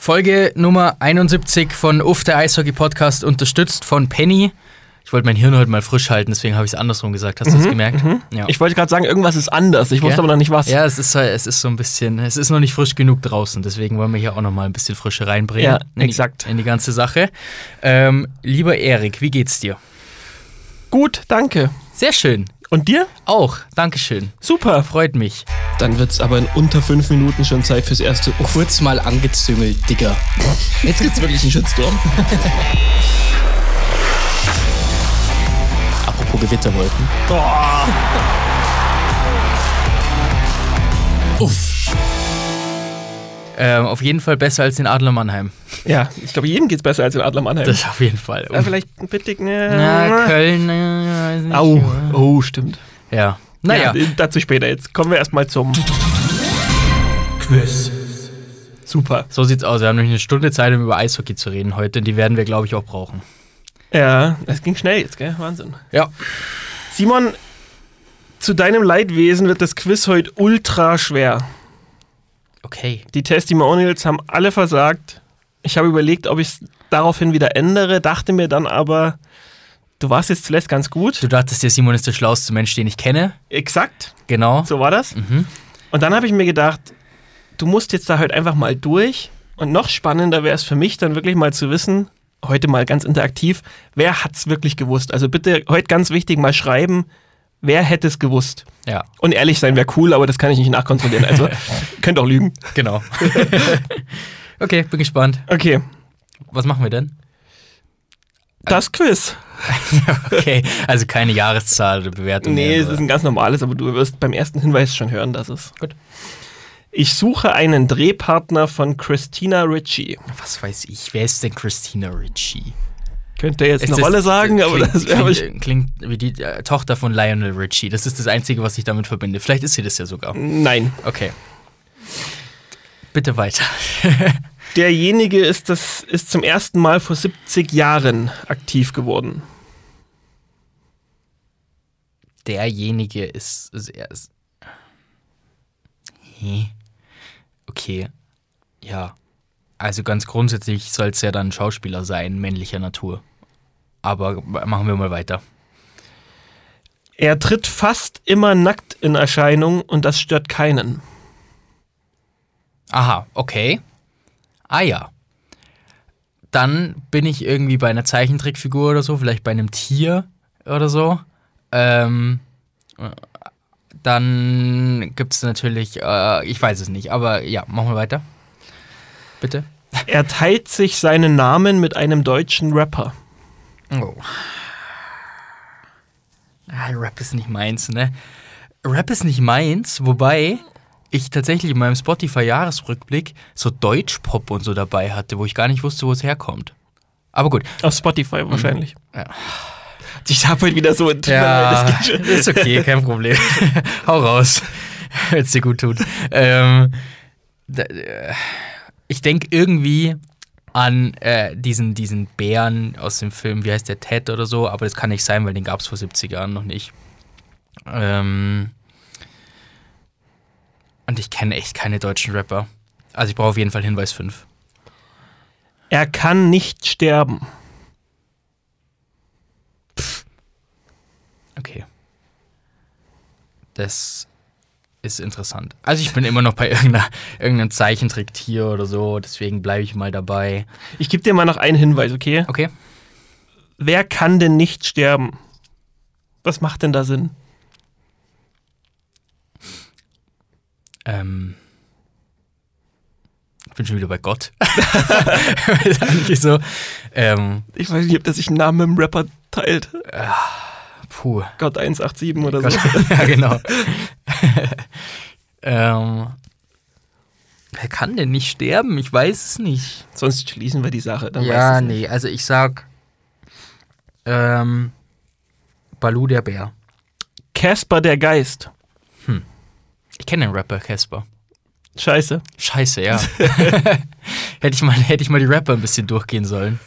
Folge Nummer 71 von Uff, der Eishockey Podcast, unterstützt von Penny. Ich wollte mein Hirn heute mal frisch halten, deswegen habe ich es andersrum gesagt. Hast du es gemerkt? Ja. Ich wollte gerade sagen, irgendwas ist anders. Ich wusste Ja? aber noch nicht was. ja, es ist, so- es ist so ein bisschen, es ist noch nicht frisch genug draußen, deswegen wollen wir hier auch noch mal ein bisschen Frische reinbringen. Ja, in die, exakt. In die ganze Sache. Ähm, lieber Erik, wie geht's dir? Gut, danke. Sehr schön. Und dir? Auch, Dankeschön. Super. Freut mich. Dann wird es aber in unter fünf Minuten schon Zeit fürs erste Uff. Kurz mal angezüngelt, Digga. Jetzt gibt's wirklich einen Shitstorm. Apropos Gewitterwolken. Uff. Ähm, auf jeden Fall besser als den Adler Mannheim. Ja, ich glaube, jedem geht's besser als in Adler Mannheim. Das auf jeden Fall. ja, vielleicht ein Bittig, ne? Na, Köln, äh, weiß nicht. Au. Oh, stimmt. Ja. Naja. Ja, dazu später. Jetzt kommen wir erstmal zum Quiz. Super. So sieht's aus. Wir haben nämlich eine Stunde Zeit, um über Eishockey zu reden heute. Und die werden wir, glaube ich, auch brauchen. Ja, das ging schnell jetzt, gell? Wahnsinn. Ja. Simon, zu deinem Leidwesen wird das Quiz heute ultra schwer. Okay. Die Testimonials haben alle versagt. Ich habe überlegt, ob ich es daraufhin wieder ändere, dachte mir dann aber, du warst jetzt zuletzt ganz gut. Du dachtest, der Simon ist der schlauste Mensch, den ich kenne. Exakt, Genau. so war das. Mhm. Und dann habe ich mir gedacht, du musst jetzt da halt einfach mal durch. Und noch spannender wäre es für mich dann wirklich mal zu wissen, heute mal ganz interaktiv, wer hat es wirklich gewusst? Also bitte heute ganz wichtig mal schreiben, wer hätte es gewusst? Ja, Und ehrlich sein wäre cool, aber das kann ich nicht nachkontrollieren. Also könnt auch lügen. genau. okay, bin gespannt. Okay, Was machen wir denn? das Quiz. Okay, also keine Jahreszahl oder Bewertung. Nee, mehr, es ist ein ganz normales, aber du wirst beim ersten Hinweis schon hören, dass es. Gut. Ich suche einen Drehpartner von Christina Ritchie. Was weiß ich, wer ist denn Christina Ritchie? Könnte jetzt Ist eine das- Rolle sagen, aber klingt, das wäre klingt, klingt wie die äh, Tochter von Lionel Richie. Das ist das Einzige, was ich damit verbinde. Vielleicht ist sie das ja sogar. Nein. Okay. Bitte weiter. Derjenige ist, das, ist zum ersten Mal vor 70 Jahren aktiv geworden. Derjenige ist sehr. ist-? Okay. Ja. Also ganz grundsätzlich soll es ja dann ein Schauspieler sein, männlicher Natur. Aber machen wir mal weiter. Er tritt fast immer nackt in Erscheinung und das stört keinen. Aha, okay. Ah ja. Dann bin ich irgendwie bei einer Zeichentrickfigur oder so, vielleicht bei einem Tier oder so. Ähm, äh, dann gibt es natürlich, äh, ich weiß es nicht, aber ja, machen wir weiter. Bitte. Er teilt sich seinen Namen mit einem deutschen Rapper. Oh. Ah, Rap ist nicht meins, ne? Rap ist nicht meins, wobei ich tatsächlich in meinem Spotify-Jahresrückblick so Deutschpop und so dabei hatte, wo ich gar nicht wusste, wo es herkommt. Aber gut. Auf Spotify wahrscheinlich. Ja. Ich habe heute wieder so. Ja, das ist okay, kein Problem. Hau raus, wenn es dir gut tut. Ähm, da, äh, ich denke irgendwie an äh, diesen, diesen Bären aus dem Film, wie heißt der, Ted oder so, aber das kann nicht sein, weil den gab es vor 70 Jahren noch nicht. Ähm, und ich kenne echt keine deutschen Rapper. Also ich brauche auf jeden Fall Hinweis 5. Er kann nicht sterben. Okay. Das ist interessant. Also ich bin immer noch bei irgendeinem Zeichentricktier oder so, deswegen bleibe ich mal dabei. Ich gebe dir mal noch einen Hinweis, okay? Okay. Wer kann denn nicht sterben? Was macht denn da Sinn? Ähm. Ich bin schon wieder bei Gott. so. Ähm, Ich weiß nicht, ob der sich einen Namen mit dem Rapper teilt. Puh. Gott 187 oder Gott. so. ja, genau. ähm, wer kann denn nicht sterben? Ich weiß es nicht. Sonst schließen wir die Sache. Dann ja, nee, also ich sag ähm, Balu der Bär. Casper der Geist. Ich kenne den Rapper Casper. Scheiße. Scheiße, ja. hätte, ich mal, hätte ich mal die Rapper ein bisschen durchgehen sollen.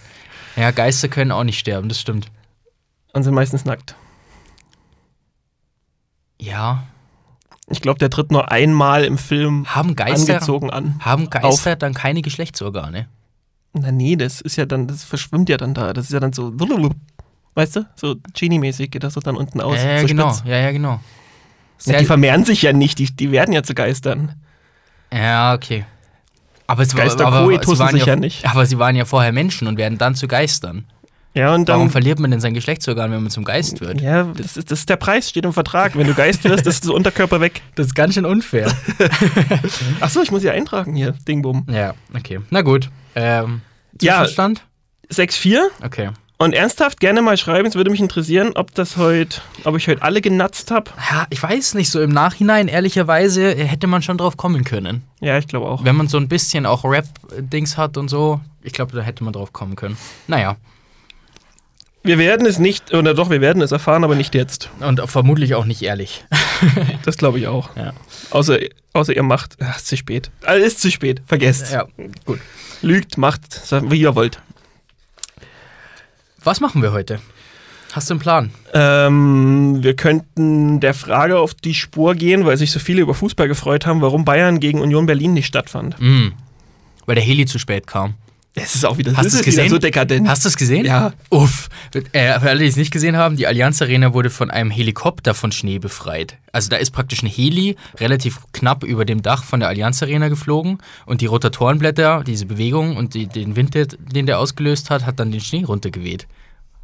Ja, Geister können auch nicht sterben, das stimmt. Und sind meistens nackt. Ja. Ich glaube, der tritt nur einmal im Film Haben Geister, angezogen an. haben Geister dann keine Geschlechtsorgane? Na nee, das ist ja dann, das verschwimmt ja dann da. Das ist ja dann so, weißt du, so Genie-mäßig geht das so dann unten aus. ja, ja, so genau. spitz. Ja, ja, genau. Ja, die vermehren sich ja nicht, die, die werden ja zu Geistern. Ja, okay. Aber, es war, Geister aber, koetusen sie waren sich ja nicht. Aber sie waren ja vorher Menschen und werden dann zu Geistern. Ja, und Warum dann. verliert man denn sein Geschlechtsorgan, wenn man zum Geist wird? Ja, das ist, das ist der Preis, steht im Vertrag. Wenn du Geist wirst, ist der Unterkörper weg. Das ist ganz schön unfair. Achso, ich muss ja eintragen hier. Dingbum. ja, okay. Na gut. Ähm, Ja. Zwischenstand? 6-4. Okay. Und ernsthaft gerne mal schreiben, es würde mich interessieren, ob das heute, ob ich heute alle genatzt habe. Ja, ich weiß nicht, so im Nachhinein, ehrlicherweise, hätte man schon drauf kommen können. Ja, ich glaube auch. Wenn man so ein bisschen auch Rap-Dings hat und so, ich glaube, da hätte man drauf kommen können. Naja, Wir werden es nicht, oder doch, wir werden es erfahren, aber nicht jetzt. und vermutlich auch nicht ehrlich. Das glaube ich auch. Ja. Außer, außer ihr macht, ach, ist zu spät. Also ist zu spät, vergesst. Ja, gut. Lügt, macht, wie ihr wollt. Was machen wir heute? Hast du einen Plan? Ähm, wir könnten der Frage auf die Spur gehen, weil sich so viele über Fußball gefreut haben, warum Bayern gegen Union Berlin nicht stattfand. Mm, weil der Heli zu spät kam. Es ist auch wieder, Hast wieder gesehen? so dekadent. Hast du es gesehen? Ja. Uff. Äh, für alle, die es nicht gesehen haben, die Allianz Arena wurde von einem Helikopter von Schnee befreit. Also da ist praktisch ein Heli relativ knapp über dem Dach von der Allianz Arena geflogen und die Rotatorenblätter, diese Bewegung und die, den Wind, den der ausgelöst hat, hat dann den Schnee runtergeweht.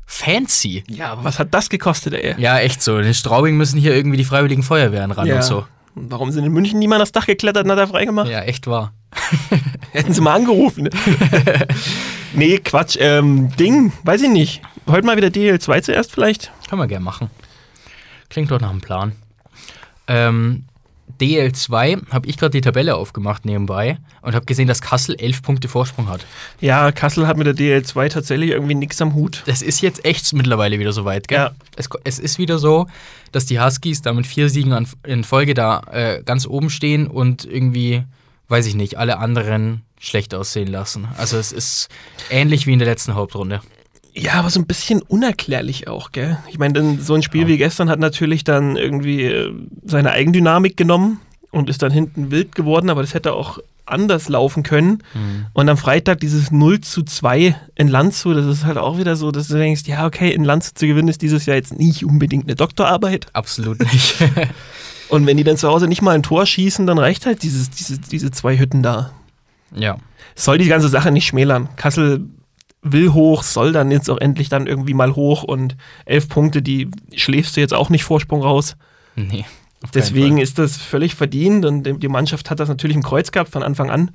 Fancy. ja, aber was hat das gekostet, ey? Ja, echt so. In Straubing müssen hier irgendwie die Freiwilligen Feuerwehren ran und so. Und Warum sind in München niemand das Dach geklettert und hat er freigemacht? Ja, echt wahr. Hätten sie mal angerufen. nee, Quatsch. Ähm, Ding, weiß ich nicht. Heute mal wieder DL2 zuerst vielleicht. Können wir gerne machen. Klingt doch nach einem Plan. Ähm, DL2 habe ich gerade die Tabelle aufgemacht nebenbei und habe gesehen, dass Kassel elf Punkte Vorsprung hat. Ja, Kassel hat mit der DL2 tatsächlich irgendwie nichts am Hut. Das ist jetzt echt mittlerweile wieder so weit, gell? Ja. Es, es ist wieder so, dass die Huskies da mit vier Siegen an, in Folge da äh, ganz oben stehen und irgendwie, weiß ich nicht, alle anderen schlecht aussehen lassen. Also es ist ähnlich wie in der letzten Hauptrunde. Ja, aber so ein bisschen unerklärlich auch, gell? Ich meine, so ein Spiel wie gestern hat natürlich dann irgendwie äh, seine Eigendynamik genommen und ist dann hinten wild geworden, aber das hätte auch anders laufen können. Und am Freitag dieses 0 zu 2 in Landshut, das ist halt auch wieder so, dass du denkst, ja, okay, in Landshut zu gewinnen ist dieses Jahr jetzt nicht unbedingt eine Doktorarbeit. Absolut nicht. Und wenn die dann zu Hause nicht mal ein Tor schießen, dann reicht halt dieses, diese, diese zwei Hütten da. ja. soll die ganze Sache nicht schmälern. Kassel will hoch, soll dann jetzt auch endlich dann irgendwie mal hoch und elf Punkte, die schläfst du jetzt auch nicht Vorsprung raus. Nee. Deswegen Fall. ist das völlig verdient und die Mannschaft hat das natürlich im Kreuz gehabt von Anfang an.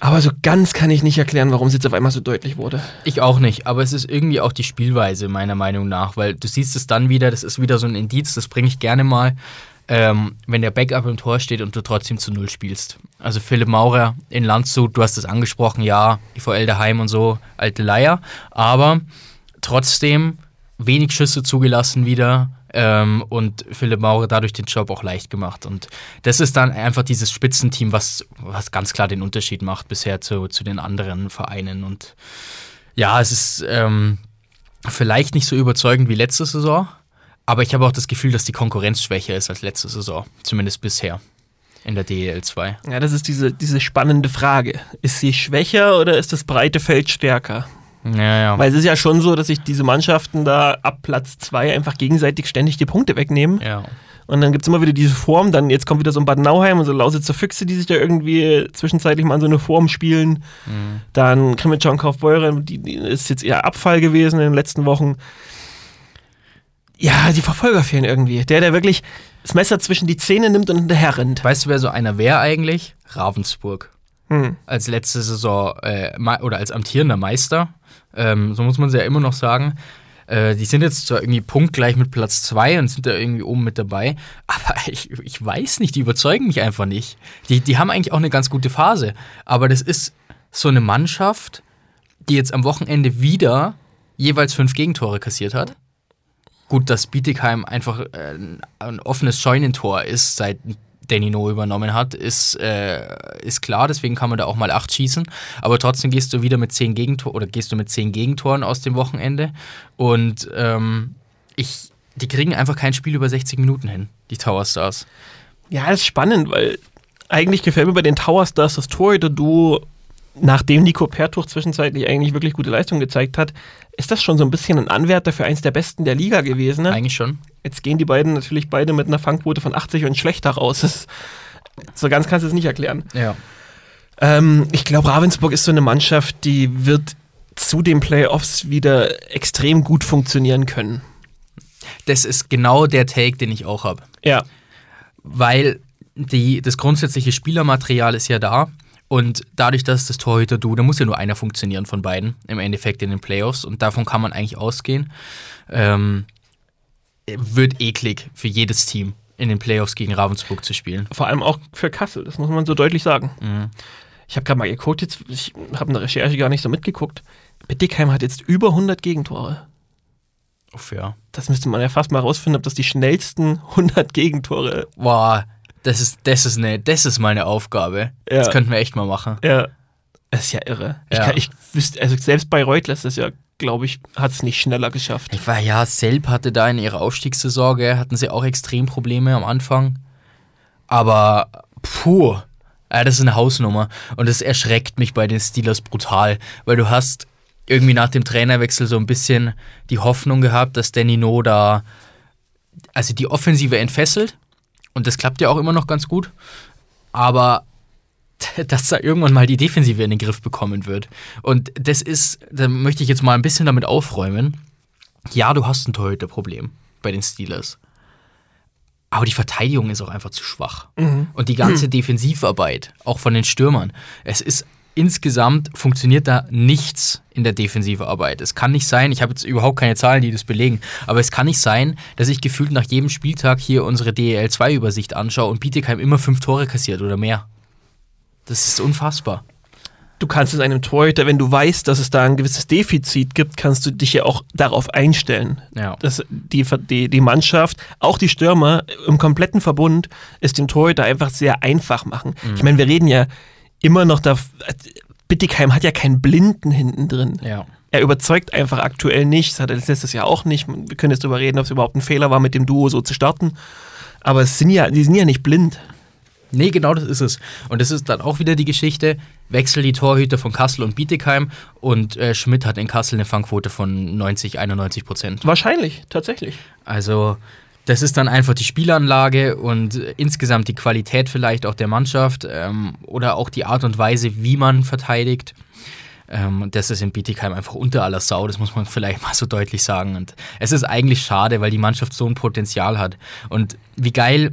Aber so ganz kann ich nicht erklären, warum es jetzt auf einmal so deutlich wurde. Ich auch nicht, aber es ist irgendwie auch die Spielweise, meiner Meinung nach, weil du siehst es dann wieder, das ist wieder so ein Indiz, das bringe ich gerne mal, ähm, wenn der Backup im Tor steht und du trotzdem zu Null spielst. Also Philipp Maurer in Landshut, du hast es angesprochen, ja, IVL daheim und so, alte Leier, aber trotzdem wenig Schüsse zugelassen wieder ähm, und Philipp Maurer dadurch den Job auch leicht gemacht. Und das ist dann einfach dieses Spitzenteam, was, was ganz klar den Unterschied macht bisher zu, zu den anderen Vereinen. Und ja, es ist ähm, vielleicht nicht so überzeugend wie letzte Saison, aber ich habe auch das Gefühl, dass die Konkurrenz schwächer ist als letzte Saison, zumindest bisher in der DEL 2. Ja, das ist diese, diese spannende Frage. Ist sie schwächer oder ist das breite Feld stärker? Ja, ja. Weil es ist ja schon so, dass sich diese Mannschaften da ab Platz zwei einfach gegenseitig ständig die Punkte wegnehmen. ja. Und dann gibt es immer wieder diese Form, dann jetzt kommt wieder so ein Bad Nauheim und so Lausitzer Füchse, die sich da irgendwie zwischenzeitlich mal an so eine Form spielen. Mhm. Dann Krimitschau Kaufbeuren, die, die ist jetzt eher Abfall gewesen in den letzten Wochen. Ja, die Verfolger fehlen irgendwie. Der, der wirklich das Messer zwischen die Zähne nimmt und hinterher rennt. Weißt du, wer so einer wäre eigentlich? Ravensburg. Hm. Als letzte Saison äh, oder als amtierender Meister, ähm, so muss man sie ja immer noch sagen. Äh, die sind jetzt zwar irgendwie punktgleich mit Platz 2 und sind da irgendwie oben mit dabei, aber ich, ich weiß nicht, die überzeugen mich einfach nicht. Die, die haben eigentlich auch eine ganz gute Phase, aber das ist so eine Mannschaft, die jetzt am Wochenende wieder jeweils fünf Gegentore kassiert hat. Gut, dass Bietigheim einfach äh, ein offenes Scheunentor ist, seit Danny No übernommen hat, ist, äh, ist klar, deswegen kann man da auch mal acht schießen. Aber trotzdem gehst du wieder mit zehn Gegentoren oder gehst du mit zehn Gegentoren aus dem Wochenende. Und ähm, ich, die kriegen einfach kein Spiel über 60 Minuten hin. die Tower Stars. Ja, ist spannend, weil eigentlich gefällt mir bei den Tower Stars das Torhüter-Duo, nachdem Nico Pertuch zwischenzeitlich eigentlich wirklich gute Leistung gezeigt hat, ist das schon so ein bisschen ein Anwärter für eins der besten der Liga gewesen. Ne? Eigentlich schon. Jetzt gehen die beiden natürlich beide mit einer Fangquote von 80 und schlechter raus. Das, so ganz kannst du es nicht erklären. Ja. Ähm, ich glaube, Ravensburg ist so eine Mannschaft, die wird zu den Playoffs wieder extrem gut funktionieren können. Das ist genau der Take, den ich auch habe. Ja. Weil die, das grundsätzliche Spielermaterial ist ja da. Und dadurch, dass das Torhüter du, da muss ja nur einer funktionieren von beiden im Endeffekt in den Playoffs. Und davon kann man eigentlich ausgehen. Ähm, wird eklig für jedes Team in den Playoffs gegen Ravensburg zu spielen. Vor allem auch für Kassel, das muss man so deutlich sagen. Mhm. Ich habe gerade mal geguckt, jetzt, ich habe eine Recherche gar nicht so mitgeguckt. Bittigheim hat jetzt über 100 Gegentore. Uff, ja. Das müsste man ja fast mal rausfinden, ob das die schnellsten 100 Gegentore. Boah, das ist, das ist, eine, das ist mal eine Aufgabe. Ja. Das könnten wir echt mal machen. Ja. Das ist ja irre. Ich, Ja. kann, ich wüsste, also selbst bei Reutler ist das ja, glaube ich, hat es nicht schneller geschafft. Ich war ja, Selb hatte da in ihrer Aufstiegssaison, gell, hatten sie auch extrem Probleme am Anfang. Aber puh, ja, das ist eine Hausnummer. Und das erschreckt mich bei den Steelers brutal, weil du hast irgendwie nach dem Trainerwechsel so ein bisschen die Hoffnung gehabt, dass Danny No da, also die Offensive entfesselt. Und das klappt ja auch immer noch ganz gut. Aber dass da irgendwann mal die Defensive in den Griff bekommen wird. Und das ist, da möchte ich jetzt mal ein bisschen damit aufräumen. Ja, du hast ein Torhüterproblem bei den Steelers. Aber die Verteidigung ist auch einfach zu schwach. Und die ganze Defensivarbeit, auch von den Stürmern, es ist insgesamt funktioniert da nichts in der Defensivarbeit. Es kann nicht sein, ich habe jetzt überhaupt keine Zahlen, die das belegen, aber es kann nicht sein, dass ich gefühlt nach jedem Spieltag hier unsere DEL2-Übersicht anschaue und Bietigheim immer fünf Tore kassiert oder mehr. Das ist unfassbar. Du kannst es einem Torhüter, wenn du weißt, dass es da ein gewisses Defizit gibt, kannst du dich ja auch darauf einstellen. Ja. dass die, die, die Mannschaft, auch die Stürmer im kompletten Verbund, es den Torhüter einfach sehr einfach machen. Ich meine, wir reden ja immer noch da. Bittigheim hat ja keinen Blinden hinten drin. Ja. Er überzeugt einfach aktuell nicht. Das hat er letztes Jahr auch nicht. Wir können jetzt darüber reden, ob es überhaupt ein Fehler war, mit dem Duo so zu starten. Aber es sind ja, die sind ja nicht blind. Nee, genau das ist es. Und das ist dann auch wieder die Geschichte, wechsel die Torhüter von Kassel und Bietigheim und äh, Schmidt hat in Kassel eine Fangquote von 90, 91 Prozent. Wahrscheinlich, tatsächlich. Also das ist dann einfach die Spielanlage und insgesamt die Qualität vielleicht auch der Mannschaft ähm, oder auch die Art und Weise, wie man verteidigt. Ähm, das ist in Bietigheim einfach unter aller Sau, das muss man vielleicht mal so deutlich sagen. Und es ist eigentlich schade, weil die Mannschaft so ein Potenzial hat. Und wie geil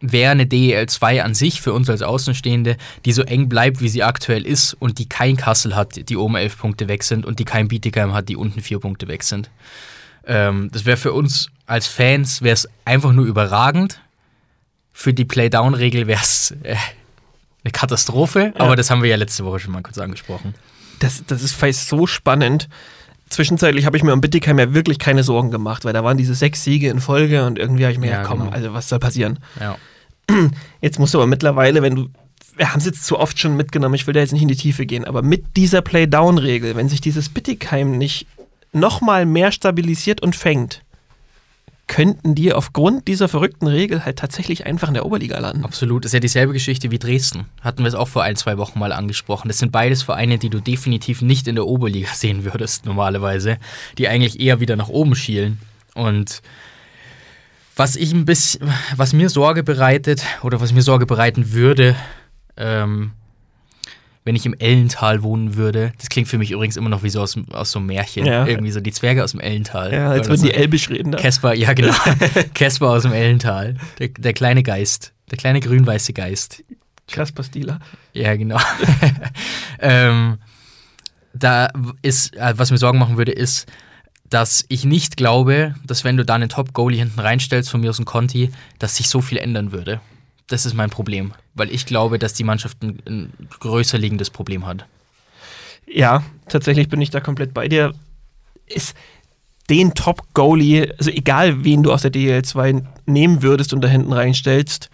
wäre eine DEL 2 an sich für uns als Außenstehende, die so eng bleibt, wie sie aktuell ist und die kein Kassel hat, die oben elf Punkte weg sind und die kein Bietigheim hat, die unten vier Punkte weg sind. Ähm, das wäre für uns als Fans wäre es einfach nur überragend. Für die Playdown-Regel wäre es äh, eine Katastrophe, aber das haben wir ja letzte Woche schon mal kurz angesprochen. Das, das ist vielleicht so spannend. Zwischenzeitlich habe ich mir um Bittigheim ja wirklich keine Sorgen gemacht, weil da waren diese sechs Siege in Folge und irgendwie habe ich mir Ja, gedacht, komm, genau. also was soll passieren? Ja. Jetzt musst du aber mittlerweile, wenn du, wir haben es jetzt zu oft schon mitgenommen, ich will da jetzt nicht in die Tiefe gehen, aber mit dieser Play-Down-Regel, wenn sich dieses Bittigheim nicht nochmal mehr stabilisiert und fängt, könnten die aufgrund dieser verrückten Regel halt tatsächlich einfach in der Oberliga landen. Absolut. Ist ja dieselbe Geschichte wie Dresden. Hatten wir es auch vor ein, zwei Wochen mal angesprochen. Das sind beides Vereine, die du definitiv nicht in der Oberliga sehen würdest, normalerweise. Die eigentlich eher wieder nach oben schielen. Und was ich ein bisschen, was mir Sorge bereitet, oder was mir Sorge bereiten würde, ähm, wenn ich im Ellental wohnen würde, das klingt für mich übrigens immer noch wie so aus, aus so einem Märchen. Ja. Irgendwie so die Zwerge aus dem Ellental. Ja, als würden so. die Elbisch reden da. Casper, ja genau. Casper aus dem Ellental. Der, der kleine Geist. Der kleine grün-weiße Geist. Kasper Stieler. Ja, genau. ähm, da ist, äh, was mir Sorgen machen würde, ist, dass ich nicht glaube, dass wenn du da einen Top-Goalie hinten reinstellst, von mir aus ein Conti, dass sich so viel ändern würde. Das ist mein Problem. Weil ich glaube, dass die Mannschaft ein, ein größer liegendes Problem hat. Ja, tatsächlich bin ich da komplett bei dir. Ist den Top-Goalie, also egal wen du aus der DL2 nehmen würdest und da hinten reinstellst,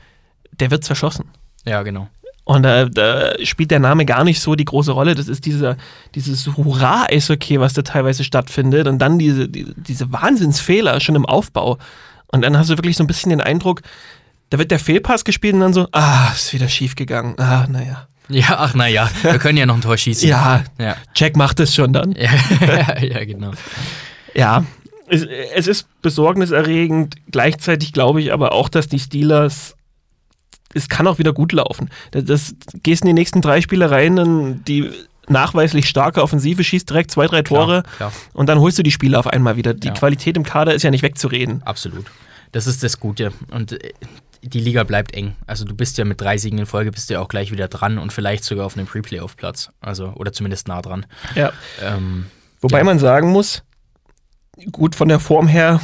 der wird zerschossen. Ja, genau. Und da, da spielt der Name gar nicht so die große Rolle. Das ist dieser, dieses Hurra-Eishockey, was da teilweise stattfindet. Und dann diese, die, diese Wahnsinnsfehler schon im Aufbau. Und dann hast du wirklich so ein bisschen den Eindruck, Da wird der Fehlpass gespielt und dann so, ah, ist wieder schief gegangen. Ah, naja. Ja, ach naja, wir können ja noch ein Tor schießen. Ja, Ja, Jack macht es schon dann. ja, ja genau. Ja. Es, es ist besorgniserregend. Gleichzeitig glaube ich aber auch, dass die Steelers. Es kann auch wieder gut laufen. Das, das gehst in die nächsten drei Spiele rein, dann die nachweislich starke Offensive schießt direkt zwei, drei Tore Klar, klar. und dann holst du die Spiele auf einmal wieder. Die Ja. Qualität im Kader ist ja nicht wegzureden. Absolut. Das ist das Gute. Und äh, die Liga bleibt eng. Also du bist ja mit drei Siegen in Folge bist du ja auch gleich wieder dran und vielleicht sogar auf einem Pre-Playoff-Platz. Also, oder zumindest nah dran. Ja. Ähm, Wobei Ja. man sagen muss, gut von der Form her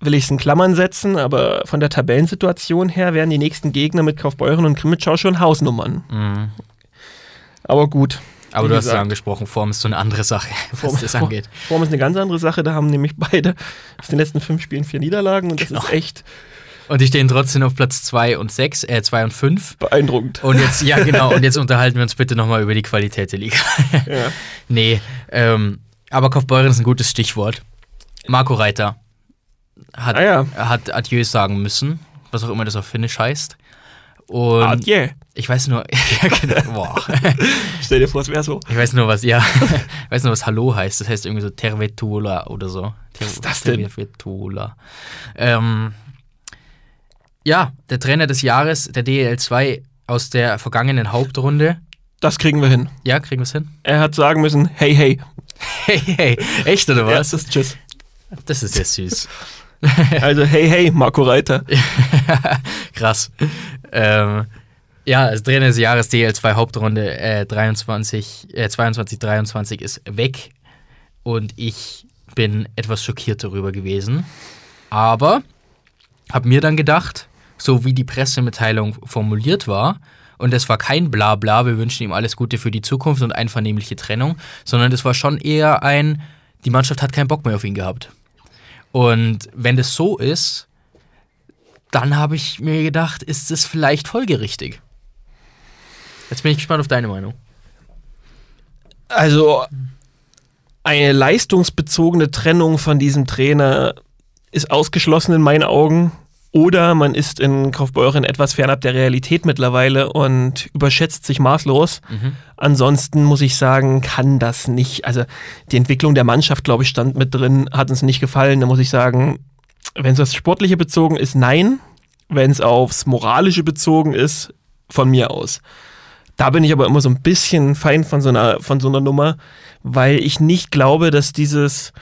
will ich es in Klammern setzen, aber von der Tabellensituation her werden die nächsten Gegner mit Kaufbeuren und Krimitschau schon Hausnummern. mh. Aber gut. Aber du hast gesagt. ja angesprochen, Form ist so eine andere Sache, was Form, das angeht. Form ist eine ganz andere Sache. Da haben nämlich beide aus den letzten fünf Spielen vier Niederlagen und das Genau. ist echt Und die stehen trotzdem auf Platz 2 und 6, äh 2 und 5. beeindruckend. Und jetzt, ja genau, und jetzt unterhalten wir uns bitte nochmal über die Qualität der Liga. Ja. nee, ähm, aber Kaufbeuren ist ein gutes Stichwort. Marco Reiter hat, Ah ja. hat Adieu sagen müssen, was auch immer das auf Finnisch heißt. Und Adieu. ich weiß nur, ja, genau, boah. Stell dir vor, es wäre so. Ich weiß nur, was, ja, ich weiß nur, was Hallo heißt. Das heißt irgendwie so Tervetuola oder so. Ter Was ist das denn? Tervetuola. Ähm, ja, der Trainer des Jahres, der DEL2 aus der vergangenen Hauptrunde. Das kriegen wir hin. Ja, kriegen wir es hin? Er hat sagen müssen, hey, hey. Hey, hey, echt oder was? das ist Tschüss. Das ist ja süß. Also, hey, hey, Marco Reiter. Krass. Ähm, ja, als Trainer des Jahres DL2 Hauptrunde äh, 23, äh, 22, 23 ist weg. Und ich bin etwas schockiert darüber gewesen. Aber habe mir dann gedacht, so wie die Pressemitteilung formuliert war, und es war kein Blabla, wir wünschen ihm alles Gute für die Zukunft und einvernehmliche Trennung, sondern es war schon eher ein, die Mannschaft hat keinen Bock mehr auf ihn gehabt. Und wenn das so ist, dann habe ich mir gedacht, ist es vielleicht folgerichtig. Jetzt bin ich gespannt auf deine Meinung. Also, eine leistungsbezogene Trennung von diesem Trainer ist ausgeschlossen in meinen Augen. Oder man ist in Kaufbeuren etwas fernab der Realität mittlerweile und überschätzt sich maßlos. Ansonsten muss ich sagen, kann das nicht. Also die Entwicklung der Mannschaft, glaube ich, stand mit drin, hat uns nicht gefallen. Da muss ich sagen, wenn es aufs Sportliche bezogen ist, nein. Wenn es aufs Moralische bezogen ist, von mir aus. Da bin ich aber immer so ein bisschen Feind von so einer, von so einer Nummer, weil ich nicht glaube, dass dieses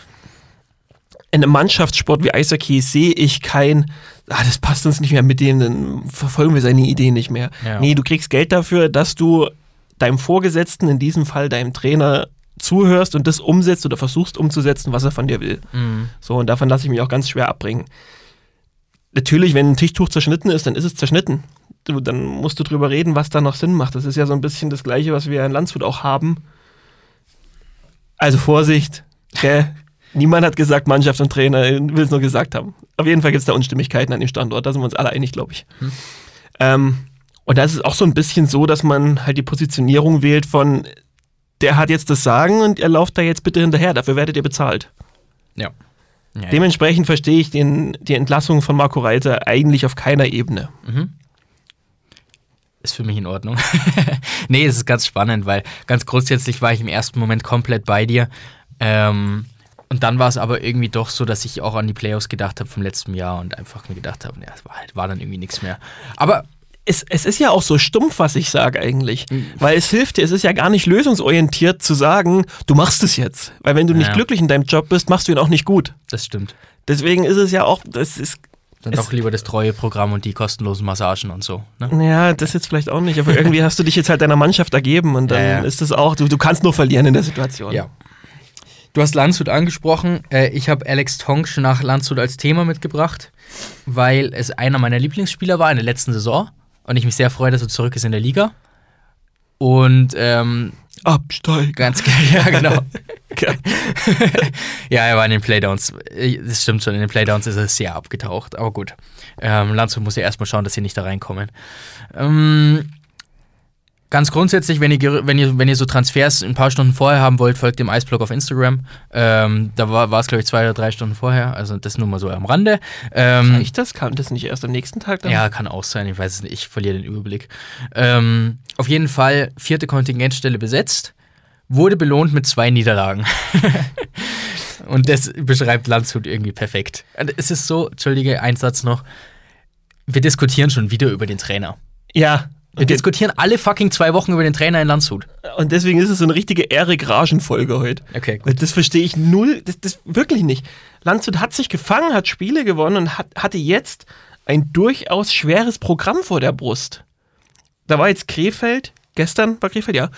in einem Mannschaftssport wie Eishockey sehe ich kein, ah, das passt uns nicht mehr mit dem, dann verfolgen wir seine Ideen nicht mehr. Ja. Nee, du kriegst Geld dafür, dass du deinem Vorgesetzten, in diesem Fall deinem Trainer, zuhörst und das umsetzt oder versuchst umzusetzen, was er von dir will. Mhm. So, und davon lasse ich mich auch ganz schwer abbringen. Natürlich, wenn ein Tischtuch zerschnitten ist, dann ist es zerschnitten. Du, dann musst du drüber reden, was da noch Sinn macht. Das ist ja so ein bisschen das Gleiche, was wir in Landshut auch haben. Also Vorsicht, gell? Niemand hat gesagt, Mannschaft und Trainer will es nur gesagt haben. Auf jeden Fall gibt es da Unstimmigkeiten an dem Standort, da sind wir uns alle einig, glaube ich. Ähm, und da ist es auch so ein bisschen so, dass man halt die Positionierung wählt von, der hat jetzt das Sagen und er lauft da jetzt bitte hinterher, dafür werdet ihr bezahlt. Ja. ja, ja. Dementsprechend verstehe ich den, die Entlassung von Marco Reiter eigentlich auf keiner Ebene. Mhm. Ist für mich in Ordnung. nee, es ist ganz spannend, weil ganz grundsätzlich war ich im ersten Moment komplett bei dir. Ähm, und dann war es aber irgendwie doch so, dass ich auch an die Playoffs gedacht habe vom letzten Jahr und einfach mir gedacht habe, ja, es war, halt, war dann irgendwie nichts mehr. Aber Es, es ist ja auch so stumpf, was ich sage eigentlich. Mhm. Weil es hilft dir, es ist ja gar nicht lösungsorientiert zu sagen, du machst es jetzt. Weil wenn du nicht Ja. glücklich in deinem Job bist, machst du ihn auch nicht gut. das stimmt. Deswegen ist es ja auch, das ist, Dann doch lieber das treue Programm und die kostenlosen Massagen und so. Ne? ja, das jetzt vielleicht auch nicht, aber irgendwie hast du dich jetzt halt deiner Mannschaft ergeben und dann Ja, ja. ist es auch, du, du kannst nur verlieren in der Situation. Ja. Du hast Landshut angesprochen. Äh, ich habe Alex Tonsch nach Landshut als Thema mitgebracht, weil es einer meiner Lieblingsspieler war in der letzten Saison und ich mich sehr freue, dass er zurück ist in der Liga. Und ähm, Absteigen. ganz ja, genau. Ja. ja, er war in den Playdowns. Äh, Das stimmt schon, in den Playdowns ist er sehr abgetaucht. Aber gut. Ähm, Landshut muss ja erstmal schauen, dass sie nicht da reinkommen. Ähm, Ganz grundsätzlich, wenn ihr, wenn, ihr, wenn ihr so Transfers ein paar Stunden vorher haben wollt, folgt dem Eisblog auf Instagram. Ähm, da war es, glaube ich, zwei oder drei Stunden vorher. Also das nur mal so am Rande. Ähm, Reicht das? Kam das nicht erst am nächsten Tag dann? ja, kann auch sein. Ich weiß es nicht. Ich verliere den Überblick. Ähm, auf jeden Fall vierte Kontingentstelle besetzt. Wurde belohnt mit zwei Niederlagen. Und das beschreibt Landshut irgendwie perfekt. Und Es ist so, entschuldige, ein Satz noch. Wir diskutieren schon wieder über den Trainer. Ja. Wir Und, diskutieren alle fucking zwei Wochen über den Trainer in Landshut. und deswegen ist es so eine richtige Erik-Ragen-Folge heute. Okay, Weil Das verstehe ich null, das, das wirklich nicht. Landshut hat sich gefangen, hat Spiele gewonnen und hat, hatte jetzt ein durchaus schweres Programm vor der Brust. Da war jetzt Krefeld, gestern war Krefeld, ja,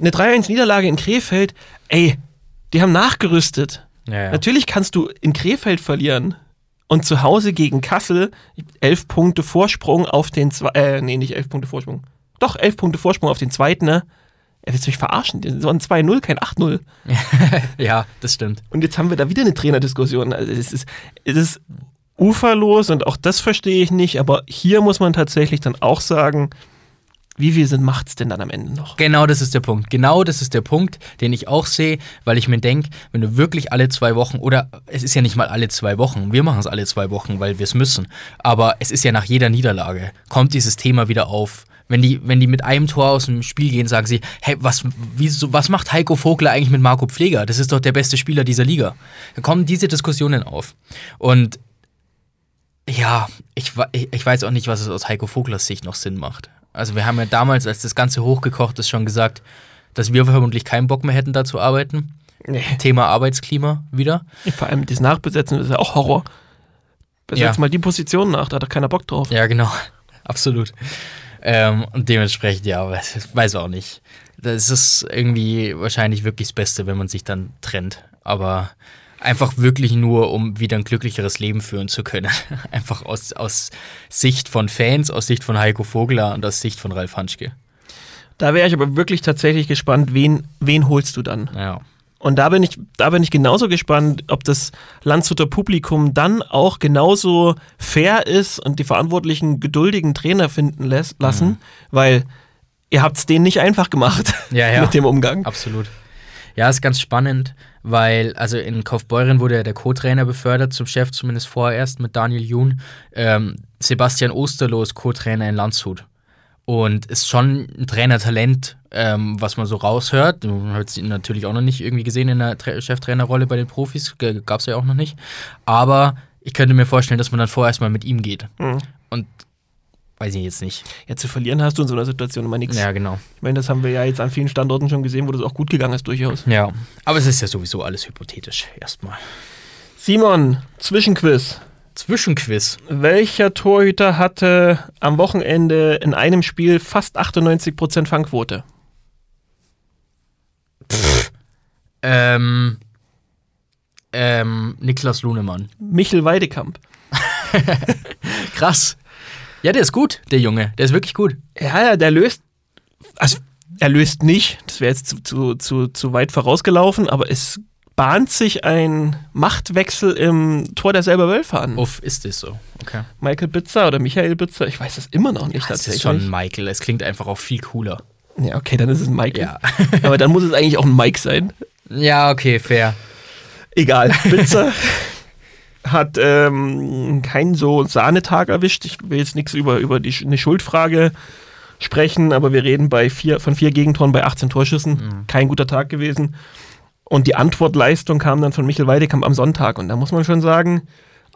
eine 3-1-Niederlage in Krefeld. Ey, die haben nachgerüstet. Ja, ja. Natürlich kannst du in Krefeld verlieren und zu Hause gegen Kassel elf Punkte Vorsprung auf den zwei, äh, nee, nicht elf Punkte Vorsprung. Doch, elf Punkte Vorsprung auf den zweiten, ne? Er willst mich verarschen? Das waren 2-0, kein 8-0. ja, das stimmt. Und jetzt haben wir da wieder eine Trainerdiskussion. Also es ist, es ist uferlos und auch das verstehe ich nicht, aber hier muss man tatsächlich dann auch sagen, wie viel Sinn macht es denn dann am Ende noch? Genau das ist der Punkt. Genau das ist der Punkt, den ich auch sehe, weil ich mir denke, wenn du wirklich alle zwei Wochen, oder es ist ja nicht mal alle zwei Wochen, wir machen es alle zwei Wochen, weil wir es müssen, aber es ist ja nach jeder Niederlage, kommt dieses Thema wieder auf. Wenn die, wenn die mit einem Tor aus dem Spiel gehen, sagen sie, hey, was, wieso, was macht Heiko Vogler eigentlich mit Marco Pfleger? Das ist doch der beste Spieler dieser Liga. Da kommen diese Diskussionen auf. Und ja, ich ich weiß auch nicht, was es aus Heiko Voglers Sicht noch Sinn macht. Also wir haben ja damals, als das Ganze hochgekocht ist, schon gesagt, dass wir vermutlich keinen Bock mehr hätten, da zu arbeiten. Nee. Thema Arbeitsklima wieder. Vor allem das Nachbesetzen das ist ja auch Horror. Besetz Ja. mal die Position nach, da hat doch keiner Bock drauf. Ja, genau. Absolut. Ähm, und dementsprechend, ja, weiß, weiß auch nicht. Das ist irgendwie wahrscheinlich wirklich das Beste, wenn man sich dann trennt. Aber einfach wirklich nur, um wieder ein glücklicheres Leben führen zu können. Einfach aus, aus Sicht von Fans, aus Sicht von Heiko Vogler und aus Sicht von Ralf Hanschke. Da wäre ich aber wirklich tatsächlich gespannt, wen, wen holst du dann? Ja. Und da bin ich, da bin ich genauso gespannt, ob das Landshuter Publikum dann auch genauso fair ist und die verantwortlichen geduldigen Trainer finden lässt, lassen, weil ihr habt es denen nicht einfach gemacht Ja, ja. mit dem Umgang. Absolut. Ja, ist ganz spannend, weil, also in Kaufbeuren wurde ja der Co-Trainer befördert zum Chef, zumindest vorerst mit Daniel Jun. Ähm, Sebastian Osterloh ist Co-Trainer in Landshut. Und ist schon ein Trainertalent, ähm, was man so raushört. Du hast ihn natürlich auch noch nicht irgendwie gesehen in der Tra Cheftrainerrolle bei den Profis, gab es ja auch noch nicht. Aber ich könnte mir vorstellen, dass man dann vorerst mal mit ihm geht. Mhm. Und weiß ich jetzt nicht. Ja, zu verlieren hast du in so einer Situation immer nichts. Ja, genau. Ich meine, das haben wir ja jetzt an vielen Standorten schon gesehen, wo das auch gut gegangen ist, durchaus. Ja. Aber es ist ja sowieso alles hypothetisch, erstmal. Simon, Zwischenquiz. Zwischenquiz. Welcher Torhüter hatte am Wochenende in einem Spiel fast 98% Fangquote? Ähm, ähm, Niklas Lunemann. Michel Weidekamp. Krass. Ja, der ist gut, der Junge. Der ist wirklich gut. Ja, ja, der löst. Also, er löst nicht. Das wäre jetzt zu, zu, zu, zu weit vorausgelaufen, aber es bahnt sich ein Machtwechsel im Tor der selber Wölfe an. Uff, ist das so. Okay. Michael Bitzer oder Michael Bitzer, ich weiß das immer noch nicht Das tatsächlich. ist schon Michael. Es klingt einfach auch viel cooler. ja, okay, dann ist es Michael. Ja. aber dann muss es eigentlich auch ein Mike sein. Ja, okay, fair. Egal. Bitzer hat ähm, keinen so Sahnetag erwischt. Ich will jetzt nichts über, über die, eine Schuldfrage sprechen, aber wir reden bei vier, von vier Gegentoren bei 18 Torschüssen. Kein guter Tag gewesen. Und die Antwortleistung kam dann von Michael Weidekamp am Sonntag. Und da muss man schon sagen,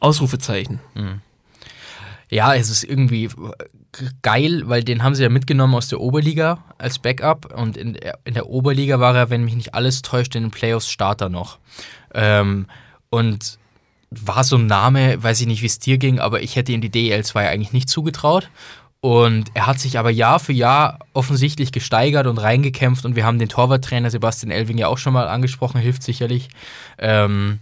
Ausrufezeichen. Ja, es ist irgendwie geil, weil den haben sie ja mitgenommen aus der Oberliga als Backup. Und in, der- in der Oberliga war er, wenn mich nicht alles täuscht, in den Playoffs Starter noch. Ähm, und war so ein Name, weiß ich nicht, wie es dir ging, aber ich hätte ihm die DL2 eigentlich nicht zugetraut. Und er hat sich aber Jahr für Jahr offensichtlich gesteigert und reingekämpft. Und wir haben den Torwarttrainer Sebastian Elving ja auch schon mal angesprochen, hilft sicherlich. Ähm,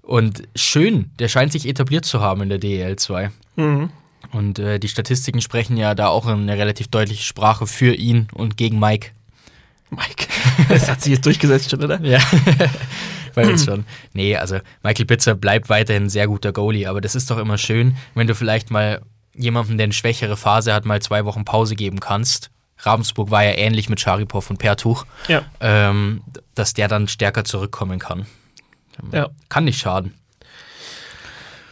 und schön, der scheint sich etabliert zu haben in der DL2. Mhm. Und äh, die Statistiken sprechen ja da auch eine relativ deutliche Sprache für ihn und gegen Mike. Mike, das hat sich jetzt durchgesetzt schon, oder? Ja. Weil jetzt schon. Nee, also Michael Bitzer bleibt weiterhin ein sehr guter Goalie, aber das ist doch immer schön, wenn du vielleicht mal jemandem, der eine schwächere Phase hat, mal zwei Wochen Pause geben kannst. Ravensburg war ja ähnlich mit Scharipov und Pertuch, Ja. ähm, dass der dann stärker zurückkommen kann. Ja. Kann nicht schaden.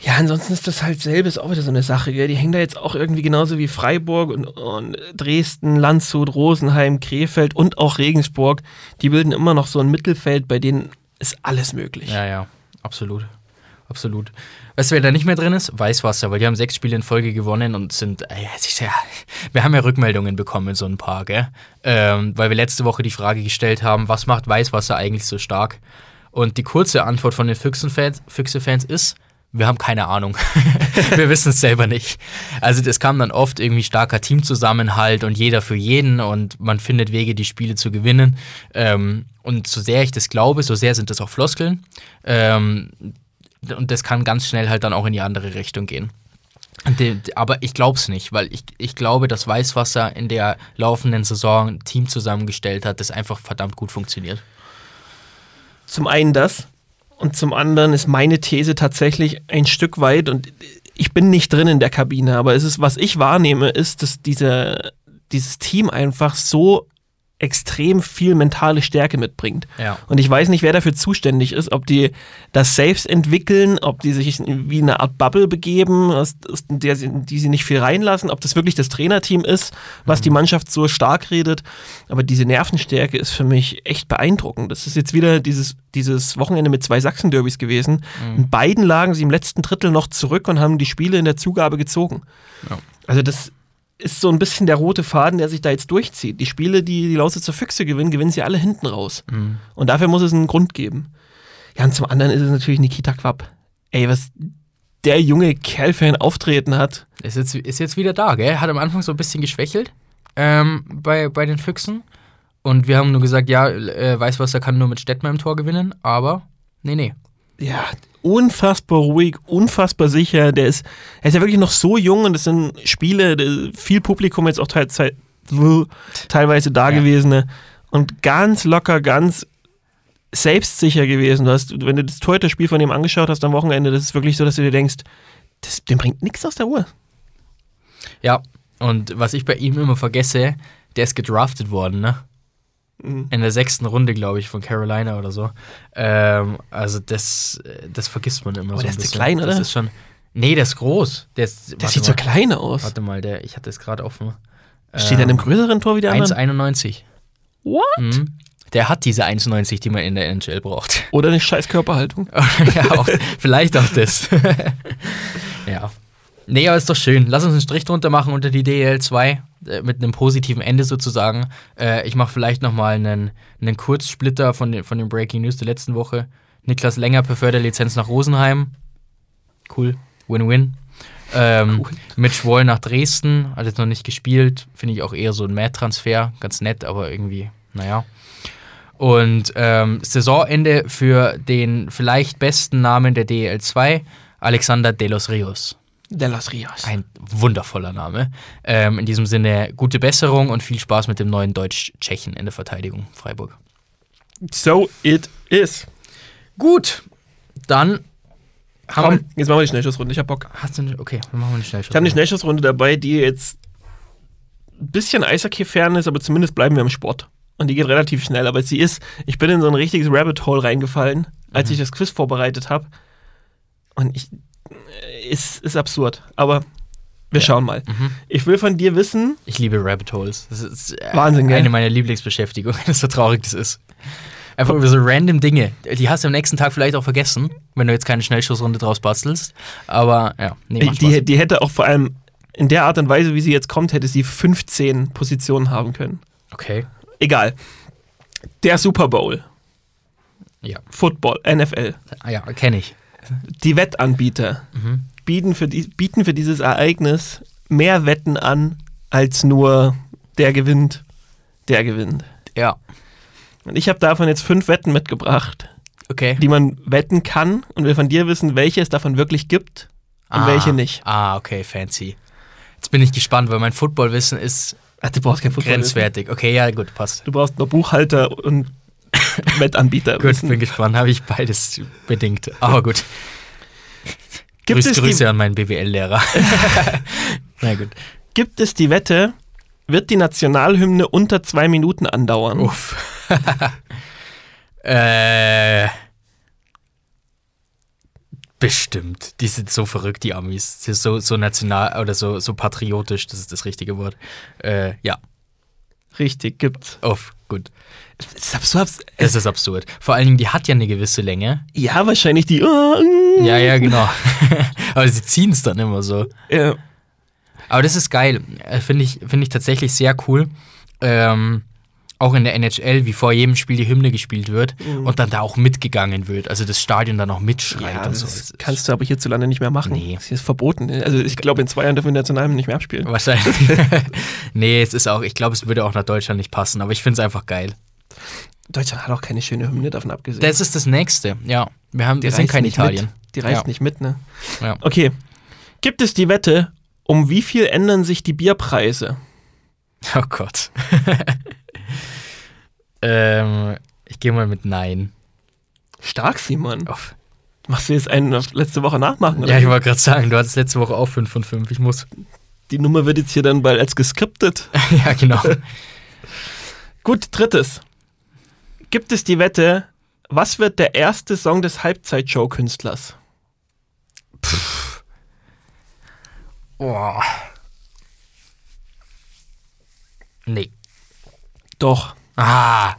Ja, ansonsten ist das halt selber ist auch wieder so eine Sache, gell? Die hängen da jetzt auch irgendwie genauso wie Freiburg und, und Dresden, Landshut, Rosenheim, Krefeld und auch Regensburg. Die bilden immer noch so ein Mittelfeld, bei denen ist alles möglich. Ja, ja, absolut. Absolut. Weißt du, wer da nicht mehr drin ist? Weißwasser, weil die haben sechs Spiele in Folge gewonnen und sind. Äh, ja, wir haben ja Rückmeldungen bekommen, so ein paar, gell? Ähm, weil wir letzte Woche die Frage gestellt haben, was macht Weißwasser eigentlich so stark? Und die kurze Antwort von den Füchsen-Fans Füchse-Fans ist, wir haben keine Ahnung. wir wissen es selber nicht. Also das kam dann oft irgendwie starker Teamzusammenhalt und jeder für jeden und man findet Wege, die Spiele zu gewinnen. Ähm, und so sehr ich das glaube, so sehr sind das auch Floskeln. Ähm, und das kann ganz schnell halt dann auch in die andere Richtung gehen. Aber ich glaube es nicht, weil ich, ich glaube, dass Weißwasser in der laufenden Saison ein Team zusammengestellt hat, das einfach verdammt gut funktioniert. Zum einen das und zum anderen ist meine These tatsächlich ein Stück weit und ich bin nicht drin in der Kabine, aber es ist, was ich wahrnehme, ist, dass diese, dieses Team einfach so extrem viel mentale Stärke mitbringt. Ja. Und ich weiß nicht, wer dafür zuständig ist, ob die das selbst entwickeln, ob die sich wie eine Art Bubble begeben, aus, aus der sie, die sie nicht viel reinlassen, ob das wirklich das Trainerteam ist, was die Mannschaft so stark redet. Aber diese Nervenstärke ist für mich echt beeindruckend. Das ist jetzt wieder dieses, dieses Wochenende mit zwei Sachsen-Derbys gewesen. In beiden lagen sie im letzten Drittel noch zurück und haben die Spiele in der Zugabe gezogen. Ja. Also das ist so ein bisschen der rote Faden, der sich da jetzt durchzieht. Die Spiele, die die Lausitzer Füchse gewinnen, gewinnen sie alle hinten raus. Mhm. Und dafür muss es einen Grund geben. Ja, und zum anderen ist es natürlich Nikita Quapp. Ey, was der junge Kerl für ein Auftreten hat. Ist jetzt, ist jetzt wieder da, gell? Hat am Anfang so ein bisschen geschwächelt ähm, bei, bei den Füchsen. Und wir haben nur gesagt, ja, äh, Weißwasser kann nur mit Stettmer im Tor gewinnen, aber nee, nee. Ja, unfassbar ruhig, unfassbar sicher. Der ist, er ist ja wirklich noch so jung und das sind Spiele, der- viel Publikum jetzt auch teil, teil, teilweise da Ja. gewesene und ganz locker, ganz selbstsicher gewesen. Du hast, wenn du das Torhüter-Spiel von ihm angeschaut hast am Wochenende, das ist wirklich so, dass du dir denkst, das, dem bringt nichts aus der Uhr. Ja, und was ich bei ihm immer vergesse, der ist gedraftet worden, ne? Mhm. In der sechsten Runde, glaube ich, von Carolina oder so. Ähm, also das, das vergisst man immer Aber so der ein ist bisschen. klein, Das oder? ist schon. Nee, der ist groß. Der, ist, Der sieht so mal, klein aus. Warte mal, der, ich hatte es gerade offen. Steht er in einem größeren Tor wie der andere? 1,91. What? Mhm. Der hat diese 1,90, die man in der NHL braucht. Oder eine scheiß Körperhaltung. ja, auch, vielleicht auch das. ja. Nee, aber ist doch schön. Lass uns einen Strich drunter machen unter die DL2 äh, mit einem positiven Ende sozusagen. Äh, ich mache vielleicht nochmal einen, einen Kurzsplitter von den, von den Breaking News der letzten Woche. Niklas Länger Beförderlizenz nach Rosenheim. Cool. Win-win. Ähm, Cool. Mitch Wall nach Dresden, hat jetzt noch nicht gespielt. Finde ich auch eher so ein Mad-Transfer. Ganz nett, aber irgendwie, naja. Und ähm, Saisonende für den vielleicht besten Namen der DL2, Alexander De Los Rios. De los Rios. Ein wundervoller Name. Ähm, in diesem Sinne gute Besserung und viel Spaß mit dem neuen Deutsch-Tschechen in der Verteidigung Freiburg. So it is. Gut, dann haben Komm, jetzt machen wir die Schnellschussrunde. Ich hab Bock. Hast du eine, okay, dann machen wir eine Schnellschuss. Ich habe eine Schnellschussrunde dabei, die jetzt ein bisschen Eishockey-fern ist, aber zumindest bleiben wir im Sport. Und die geht relativ schnell, aber sie ist, ich bin in so ein richtiges Rabbit Hole reingefallen, als ich das Quiz vorbereitet habe. Und ich, ist, ist absurd, aber wir schauen mal. Mhm. Ich will von dir wissen, Ich liebe Rabbit Holes. Das ist äh, Wahnsinn, gell? eine meiner Lieblingsbeschäftigungen. So traurig das ist. Einfach über so random Dinge. Die hast du am nächsten Tag vielleicht auch vergessen, wenn du jetzt keine Schnellschussrunde draus bastelst. Aber ja, nee, die, die hätte auch vor allem in der Art und Weise, wie sie jetzt kommt, hätte sie 15 Positionen haben können. Okay. Egal. Der Super Bowl, Ja. Football, NFL. Ah, ja, kenne ich. Die Wettanbieter Mhm. bieten für, die, bieten für dieses Ereignis mehr Wetten an, als nur der gewinnt, der gewinnt. Ja. Und ich habe davon jetzt fünf Wetten mitgebracht, Okay. die man wetten kann und will von dir wissen, welche es davon wirklich gibt und ah, welche nicht. Ah, okay, fancy. Jetzt bin ich gespannt, weil mein Footballwissen ist Ach, du brauchst kein Football. grenzwertig. Okay, ja, gut, passt. Du brauchst nur Buchhalter und Wettanbieter. Gut, bin gespannt. Habe ich beides bedingt. Aber gut. Gibt Grüß, es die- Grüße an meinen BWL-Lehrer. Na gut. Gibt es die Wette, wird die Nationalhymne unter zwei Minuten andauern? Uff. äh. Bestimmt. Die sind so verrückt, die Amis. Die sind so, so national oder so, so patriotisch, das ist das richtige Wort. Äh, ja. Richtig, gibt's. Uff, gut. Es ist absurd. Das ist absurd. Vor allen Dingen, die hat ja eine gewisse Länge. Ja, wahrscheinlich die. äh, Ja, ja, genau. Aber sie ziehen es dann immer so. Ja. Aber das ist geil. Äh, Finde ich, find ich tatsächlich sehr cool. Ähm, auch in der NHL, wie vor jedem Spiel die Hymne gespielt wird und dann da auch mitgegangen wird. Also das Stadion dann auch mitschreit Ja, und so. das kannst du aber hierzulande nicht mehr machen. Nee. Das ist verboten. Also ich glaube, in zwei Jahren dürfen wir Nationalhymne nicht mehr abspielen. Wahrscheinlich. nee, es ist auch, ich glaube, es würde auch nach Deutschland nicht passen, aber ich finde es einfach geil. Deutschland hat auch keine schöne Hymne, davon abgesehen. Das ist das Nächste, ja. Wir, haben, wir sind kein Italien. Mit. Die reißt Ja. nicht mit, ne? Ja. Okay. Gibt es die Wette, um wie viel ändern sich die Bierpreise? Oh Gott. ähm, ich gehe mal mit Nein. Stark, Simon. Auf. Machst du jetzt einen auf letzte Woche nachmachen? Oder? Ja, ich wollte gerade sagen, du hattest letzte Woche auch 5 von 5. Ich muss. Die Nummer wird jetzt hier dann bald als geskriptet. ja, genau. Gut, drittes. Gibt es die Wette, was wird der erste Song des Halbzeitshow-Künstlers? Boah. Nee. Doch, Ah.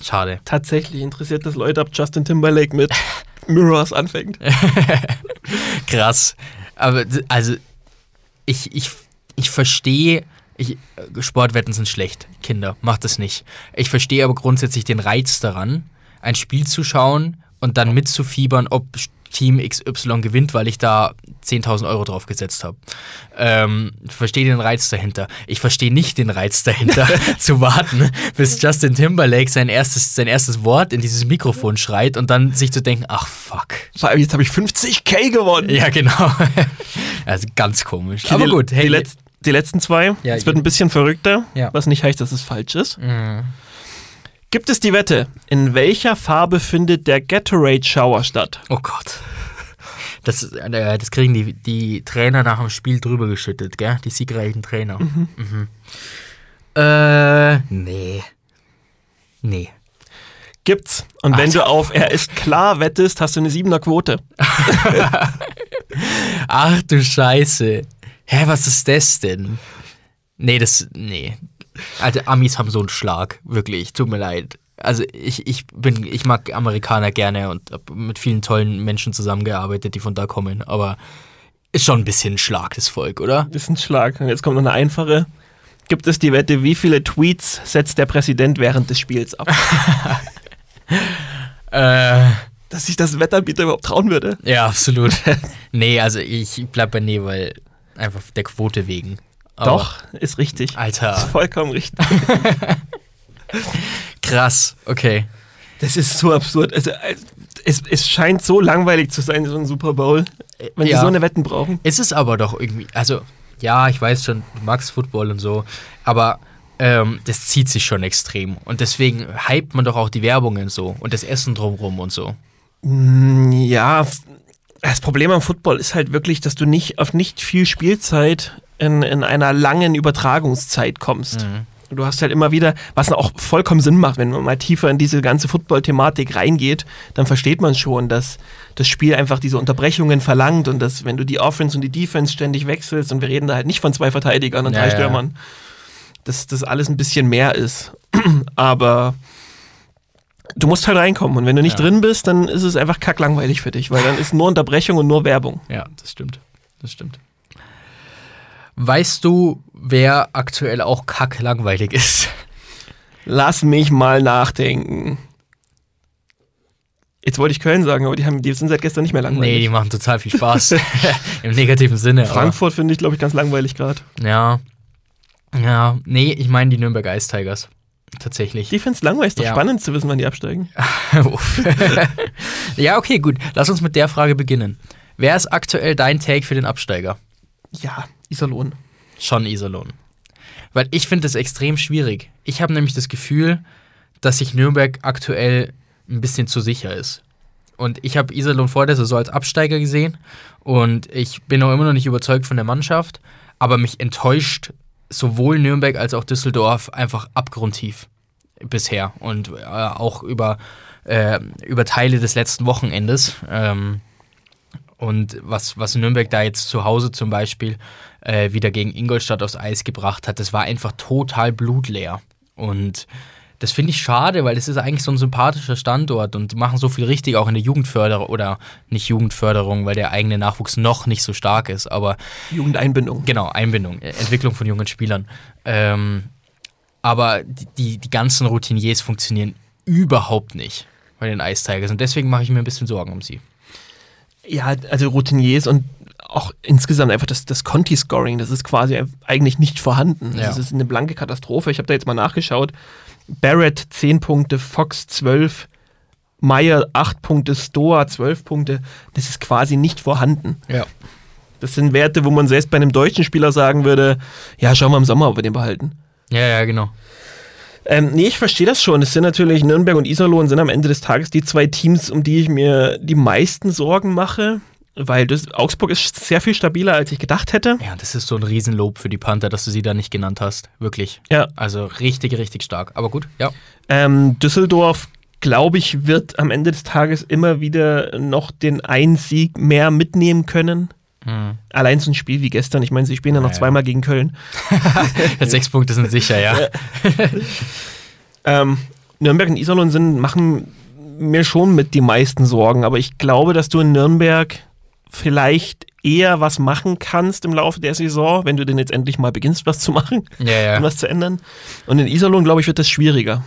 Schade. tatsächlich interessiert das Leute, ob Justin Timberlake mit Mirrors anfängt. Krass. Aber also, ich, ich, ich verstehe, ich, Sportwetten sind schlecht. Kinder, macht das nicht. Ich verstehe aber grundsätzlich den Reiz daran, ein Spiel zu schauen und dann mitzufiebern, ob Team XY gewinnt, weil ich da 10.000 Euro drauf gesetzt habe. Ähm, verstehe den Reiz dahinter. Ich verstehe nicht den Reiz dahinter, zu warten, bis Justin Timberlake sein erstes, sein erstes Wort in dieses Mikrofon schreit und dann sich zu denken, ach fuck. Vor allem, jetzt habe ich 50k gewonnen. Ja, genau. also ganz komisch. Okay, Aber die, gut, hey. die, letz, die letzten zwei. Ja, es wird ein bisschen verrückter, Ja. was nicht heißt, dass es falsch ist. Mhm. Gibt es die Wette, in welcher Farbe findet der Gatorade Shower statt? Oh Gott. Das, äh, das kriegen die, die Trainer nach dem Spiel drüber geschüttet, gell? Die siegreichen Trainer. Mhm. Äh, nee. Nee. Gibt's. Und wenn Alter, du auf er ist klar wettest, hast du eine siebener Quote. Ach du Scheiße. Hä, was ist das denn? Nee, das. Nee. Also, Amis haben so einen Schlag. Wirklich. Tut mir leid. Also, ich, ich bin. Ich mag Amerikaner gerne und habe mit vielen tollen Menschen zusammengearbeitet, die von da kommen. Aber ist schon ein bisschen ein Schlag, das Volk, oder? Ein Schlag. Und jetzt kommt noch eine einfache. Gibt es die Wette, wie viele Tweets setzt der Präsident während des Spiels ab? Äh. Dass sich das Wettanbieter überhaupt trauen würde. Ja, absolut. nee, also ich bleib bei Nee, weil einfach der Quote wegen. Doch, ist richtig. Ist Alter, vollkommen richtig. krass. Okay. Das ist so absurd. Also, es, es scheint so langweilig zu sein, so ein Super Bowl, wenn die Ja. so eine Wetten brauchen. Ist es aber doch irgendwie, also ja, ich weiß schon, du magst Football und so, aber ähm, das zieht sich schon extrem. Und deswegen hypt man doch auch die Werbungen so und das Essen drumrum und so. Mm, Ja, das Problem am Football ist halt wirklich, dass du nicht auf nicht viel Spielzeit in, in einer langen Übertragungszeit kommst. Du hast halt immer wieder, was auch vollkommen Sinn macht, wenn man mal tiefer in diese ganze Football-Thematik reingeht, dann versteht man schon, dass das Spiel einfach diese Unterbrechungen verlangt und dass, wenn du die Offense und die Defense ständig wechselst, und wir reden da halt nicht von zwei Verteidigern und Ja, drei ja. Stürmern, dass das alles ein bisschen mehr ist. Aber du musst halt reinkommen und wenn du nicht Ja. drin bist, dann ist es einfach kacklangweilig für dich, weil dann ist nur Unterbrechung und nur Werbung. Ja, das stimmt. Das stimmt. Weißt du, wer aktuell auch kacklangweilig ist? Lass mich mal nachdenken. Jetzt wollte ich Köln sagen, aber die, haben, die sind seit gestern nicht mehr Nee, langweilig. die machen total viel Spaß. Im negativen Sinne. Frankfurt finde ich, glaube ich, ganz langweilig gerade. Ja. Ja, nee, ich meine die Nürnberg Ice Tigers. Tatsächlich. Die find's langweilig, ist doch Ja. spannend zu wissen, wann die absteigen. Ja, okay, gut. Lass uns mit der Frage beginnen. Wer ist aktuell dein Take für den Absteiger? Ja, Iserlohn. Schon Iserlohn. Weil ich finde das extrem schwierig. Ich habe nämlich das Gefühl, dass sich Nürnberg aktuell ein bisschen zu sicher ist. Und ich habe Iserlohn vor der Saison als Absteiger gesehen und ich bin auch immer noch nicht überzeugt von der Mannschaft, aber mich enttäuscht sowohl Nürnberg als auch Düsseldorf einfach abgrundtief bisher und äh, auch über, äh, über Teile des letzten Wochenendes. Ähm, und was, was Nürnberg da jetzt zu Hause zum Beispiel äh, wieder gegen Ingolstadt aufs Eis gebracht hat, das war einfach total blutleer. Und das finde ich schade, weil es ist eigentlich so ein sympathischer Standort und die machen so viel richtig auch in der Jugendförderung oder nicht Jugendförderung, weil der eigene Nachwuchs noch nicht so stark ist, aber Jugendeinbindung. genau, Einbindung, äh, Entwicklung von jungen Spielern. Ähm, aber die, die, die ganzen Routiniers funktionieren überhaupt nicht bei den Ice Tigers und deswegen mache ich mir ein bisschen Sorgen um sie. Ja, also Routiniers und auch insgesamt einfach das, das Conti-Scoring, das ist quasi eigentlich nicht vorhanden. Ja. Das ist eine blanke Katastrophe. Ich habe da jetzt mal nachgeschaut. Barrett 10 Punkte, Fox 12, Meyer 8 Punkte, Stoa 12 Punkte. Das ist quasi nicht vorhanden. Ja. Das sind Werte, wo man selbst bei einem deutschen Spieler sagen würde, ja, schauen wir im Sommer, ob wir den behalten. Ja, ja, genau. Ähm, nee, ich verstehe das schon. Es sind natürlich Nürnberg und Iserlohn sind am Ende des Tages die zwei Teams, um die ich mir die meisten Sorgen mache, weil das, Augsburg ist sehr viel stabiler, als ich gedacht hätte. Ja, das ist so ein Riesenlob für die Panther, dass du sie da nicht genannt hast. Wirklich. Ja. Also richtig, richtig stark. Aber gut, ja. Ähm, Düsseldorf, glaube ich, wird am Ende des Tages immer wieder noch den einen Sieg mehr mitnehmen können. Allein so ein Spiel wie gestern. Ich meine, sie spielen ja noch zweimal gegen Köln. Sechs Punkte sind sicher, ja. Ähm, Nürnberg und Iserlohn sind, machen mir schon mit die meisten Sorgen, aber ich glaube, dass du in Nürnberg vielleicht eher was machen kannst im Laufe der Saison, wenn du denn jetzt endlich mal beginnst, was zu machen Ja, und ja. was zu ändern. Und in Iserlohn, glaube ich, wird das schwieriger,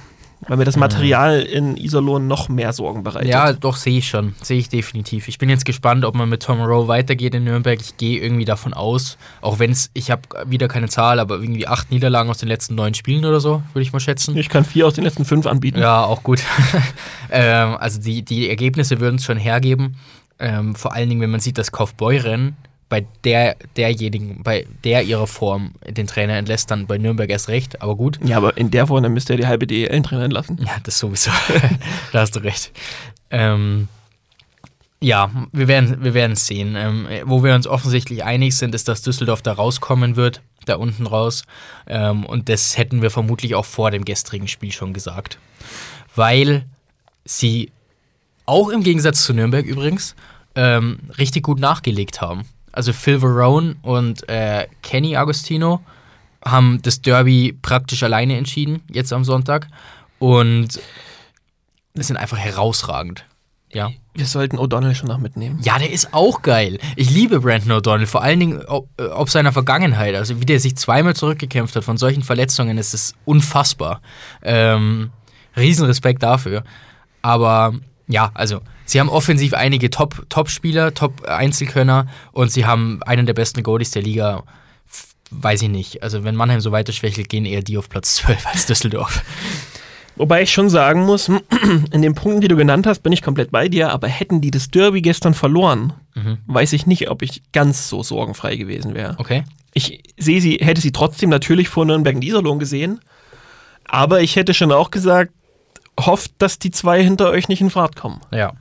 weil mir das Material in Iserlohn noch mehr Sorgen bereitet. Ja, doch, sehe ich schon. Sehe ich definitiv. Ich bin jetzt gespannt, ob man mit Tom Rowe weitergeht in Nürnberg. Ich gehe irgendwie davon aus, auch wenn es, ich habe wieder keine Zahl, aber irgendwie acht Niederlagen aus den letzten neun Spielen oder so, würde ich mal schätzen. Ich kann vier aus den letzten fünf anbieten. Ja, auch gut. ähm, also die, die Ergebnisse würden es schon hergeben. Ähm, vor allen Dingen, wenn man sieht, dass Kaufbeuren bei der, derjenigen, bei der ihrer Form den Trainer entlässt, dann bei Nürnberg erst recht, aber gut. Ja, aber in der Form, dann müsste er die halbe DEL trainieren lassen. Ja, das sowieso. da hast du recht. Ähm, ja, wir werden wir werden es sehen. Ähm, wo wir uns offensichtlich einig sind, ist, dass Düsseldorf da rauskommen wird, da unten raus. Ähm, und das hätten wir vermutlich auch vor dem gestrigen Spiel schon gesagt. Weil sie auch im Gegensatz zu Nürnberg übrigens ähm, richtig gut nachgelegt haben. Also Phil Varone und äh, Kenny Agostino haben das Derby praktisch alleine entschieden, jetzt am Sonntag. Und es sind einfach herausragend. Ja. Wir sollten O'Donnell schon noch mitnehmen. Ja, der ist auch geil. Ich liebe Brandon O'Donnell, vor allen Dingen ob, äh, ob seiner Vergangenheit. Also wie der sich zweimal zurückgekämpft hat von solchen Verletzungen, ist es unfassbar. Ähm, Riesenrespekt dafür. Aber ja, also sie haben offensiv einige Top- Top-Spieler, Top-Einzelkönner und sie haben einen der besten Goalies der Liga. Weiß ich nicht. Also wenn Mannheim so weiter schwächelt, gehen eher die auf Platz 12 als Düsseldorf. Wobei ich schon sagen muss, in den Punkten, die du genannt hast, bin ich komplett bei dir, aber hätten die das Derby gestern verloren, weiß ich nicht, ob ich ganz so sorgenfrei gewesen wäre. Okay? Ich sehe sie, hätte sie trotzdem natürlich vor Nürnberg und Iserlohn gesehen, aber ich hätte schon auch gesagt, hofft, dass die zwei hinter euch nicht in Fahrt kommen. Ja.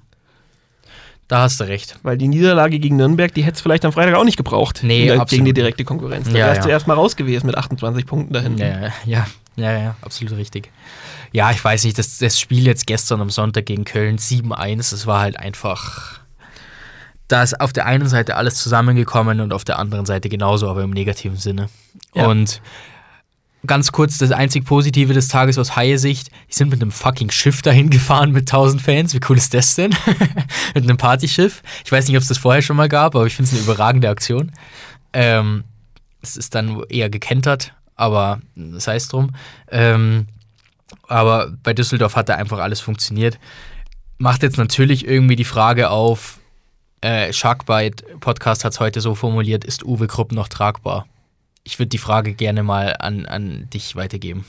Da hast du recht. Weil die Niederlage gegen Nürnberg, die hätte es vielleicht am Freitag auch nicht gebraucht. Nee, der- absolut Gegen die direkte Konkurrenz. Da Ja, wärst ja. du erstmal raus gewesen mit 28 Punkten dahin. Ja, ja, ja, ja, absolut richtig. Ja, ich weiß nicht, das, das Spiel jetzt gestern am Sonntag gegen Köln 7-1, das war halt einfach. Da ist auf der einen Seite alles zusammengekommen und auf der anderen Seite genauso, aber im negativen Sinne. Ja. Und ganz kurz, das einzig Positive des Tages aus Haie-Sicht, die sind mit einem fucking Schiff dahin gefahren mit 1000 Fans. Wie cool ist das denn? mit einem Partyschiff. Ich weiß nicht, ob es das vorher schon mal gab, aber ich finde es eine überragende Aktion. Ähm, es ist dann eher gekentert, aber das heißt drum. Ähm, aber bei Düsseldorf hat da einfach alles funktioniert. Macht jetzt natürlich irgendwie die Frage auf, äh, Sharkbite Podcast hat es heute so formuliert, ist Uwe Krupp noch tragbar? Ich würde die Frage gerne mal an, an dich weitergeben.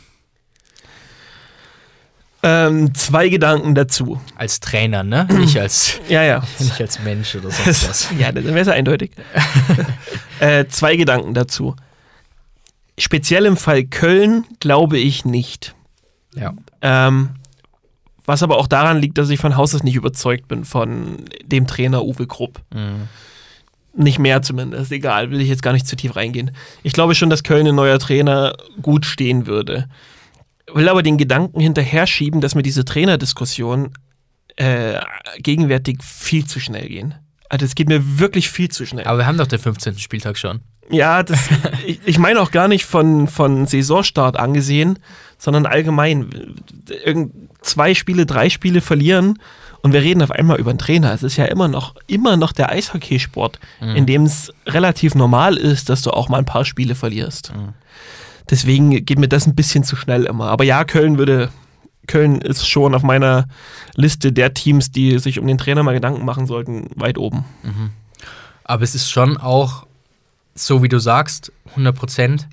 Ähm, zwei Gedanken dazu. Als Trainer, ne? Nicht als, Ja, ja. nicht als Mensch oder sonst was. ja, dann wäre es eindeutig. äh, zwei Gedanken dazu. Speziell im Fall Köln glaube ich nicht. Ja. Ähm, was aber auch daran liegt, dass ich von Haus aus nicht überzeugt bin von dem Trainer Uwe Krupp. Mhm. Nicht mehr zumindest, egal, will ich jetzt gar nicht zu tief reingehen. Ich glaube schon, dass Köln ein neuer Trainer gut stehen würde. Will aber den Gedanken hinterher schieben, dass mir diese Trainerdiskussion äh, gegenwärtig viel zu schnell gehen. Also es geht mir wirklich viel zu schnell. Aber wir haben doch den 15. Spieltag schon. Ja, das, ich, ich meine auch gar nicht von, von Saisonstart angesehen, sondern allgemein. Irgend zwei Spiele, drei Spiele verlieren und wir reden auf einmal über einen Trainer. Es ist ja immer noch, immer noch der Eishockeysport, Mhm. in dem es relativ normal ist, dass du auch mal ein paar Spiele verlierst. Mhm. Deswegen geht mir das ein bisschen zu schnell immer. Aber ja, Köln würde. Köln ist schon auf meiner Liste der Teams, die sich um den Trainer mal Gedanken machen sollten, weit oben. Aber es ist schon auch, so wie du sagst, 100 Prozent.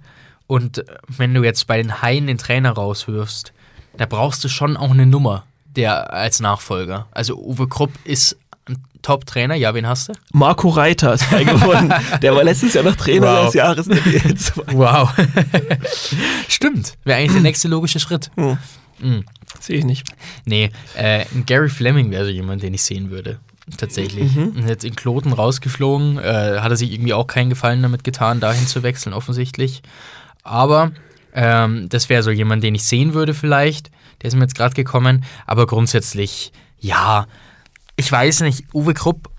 Und äh, wenn du jetzt bei den Haien den Trainer rauswirfst, da brauchst du schon auch eine Nummer der als Nachfolger. Also Uwe Krupp ist ein Top-Trainer. Ja, wen hast du? Marco Reiter ist frei geworden. Der war letztes Jahr noch Trainer Wow. des Jahres. in der DL2. Wow. Stimmt. Wäre eigentlich der nächste logische Schritt. Hm. Mhm. Sehe ich nicht. Nee, äh, Gary Fleming wäre so jemand, den ich sehen würde. Tatsächlich. Und Jetzt in Kloten rausgeflogen. Äh, hat er sich irgendwie auch keinen Gefallen damit getan, dahin zu wechseln, offensichtlich. Aber ähm, das wäre so jemand, den ich sehen würde, vielleicht. Der ist mir jetzt gerade gekommen. Aber grundsätzlich, ja, ich weiß nicht, Uwe Krupp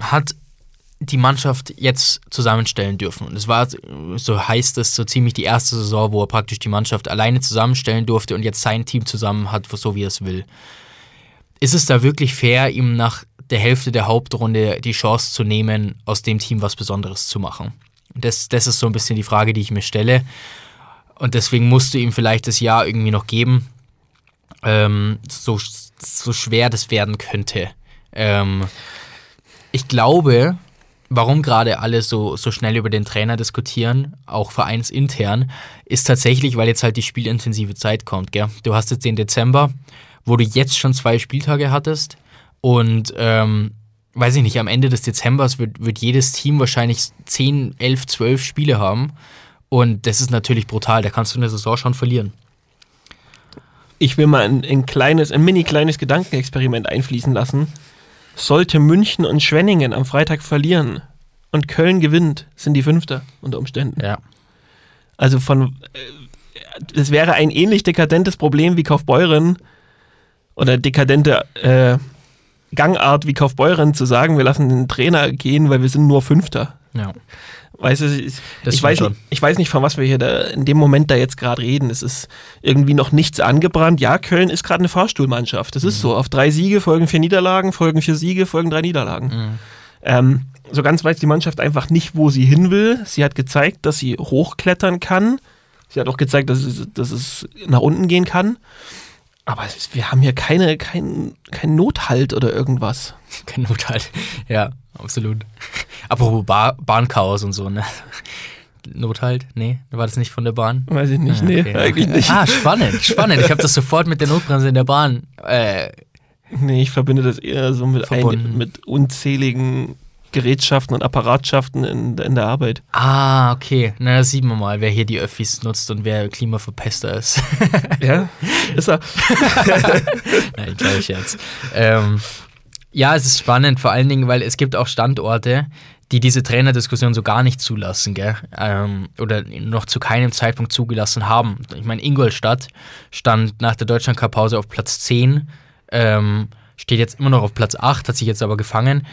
hat die Mannschaft jetzt zusammenstellen dürfen. Und es war, so heißt es, so ziemlich die erste Saison, wo er praktisch die Mannschaft alleine zusammenstellen durfte und jetzt sein Team zusammen hat, so wie er es will. Ist es da wirklich fair, ihm nach der Hälfte der Hauptrunde die Chance zu nehmen, aus dem Team was Besonderes zu machen? Das, das ist so ein bisschen die Frage, die ich mir stelle. Und deswegen musst du ihm vielleicht das Jahr irgendwie noch geben, ähm, so, so schwer das werden könnte. Ähm, ich glaube, warum gerade alle so, so schnell über den Trainer diskutieren, auch vereinsintern, ist tatsächlich, weil jetzt halt die spielintensive Zeit kommt. Gell? Du hast jetzt den Dezember, wo du jetzt schon zwei Spieltage hattest und ähm, weiß ich nicht, am Ende des Dezembers wird, wird jedes Team wahrscheinlich 10, 11, 12 Spiele haben und das ist natürlich brutal, da kannst du eine Saison schon verlieren. Ich will mal ein, ein kleines, ein mini kleines Gedankenexperiment einfließen lassen. Sollte München und Schwenningen am Freitag verlieren und Köln gewinnt, sind die Fünfter unter Umständen. Ja. Also von, äh, es wäre ein ähnlich dekadentes Problem wie Kaufbeuren oder dekadente äh, Gangart wie Kaufbeuren zu sagen, wir lassen den Trainer gehen, weil wir sind nur Fünfter. Ja. Weißt du, ich, ich, weiß nicht, ich weiß nicht, von was wir hier da in dem Moment da jetzt gerade reden. Es ist irgendwie noch nichts angebrannt. Ja, Köln ist gerade eine Fahrstuhlmannschaft. Das Mhm. ist so. Auf drei Siege folgen vier Niederlagen, folgen vier Siege, folgen drei Niederlagen. Mhm. Ähm, so ganz weiß die Mannschaft einfach nicht, wo sie hin will. Sie hat gezeigt, dass sie hochklettern kann. Sie hat auch gezeigt, dass es, dass es nach unten gehen kann. Aber wir haben hier keine, kein, kein Nothalt oder irgendwas. Kein Not halt. Ja, absolut. Apropos Ba- Bahnchaos und so, ne? Not halt? Nee, war das nicht von der Bahn? Weiß ich nicht. Ah, nee, okay. eigentlich nicht. Ah, spannend, spannend. Ich habe das sofort mit der Notbremse in der Bahn. Äh, Nee, ich verbinde das eher so mit, ein, mit unzähligen Gerätschaften und Apparatschaften in, in der Arbeit. ah, okay. Na, da sieht man mal, wer hier die Öffis nutzt und wer Klimaverpester ist. Ja, ist er. Nein, kleiner Scherz. Ähm, ja, es ist spannend, vor allen Dingen, weil es gibt auch Standorte, die diese Trainerdiskussion so gar nicht zulassen, gell? Ähm, oder noch zu keinem Zeitpunkt zugelassen haben. Ich meine, Ingolstadt stand nach der Deutschland-Cup-Pause auf Platz 10, ähm, steht jetzt immer noch auf Platz 8, hat sich jetzt aber gefangen.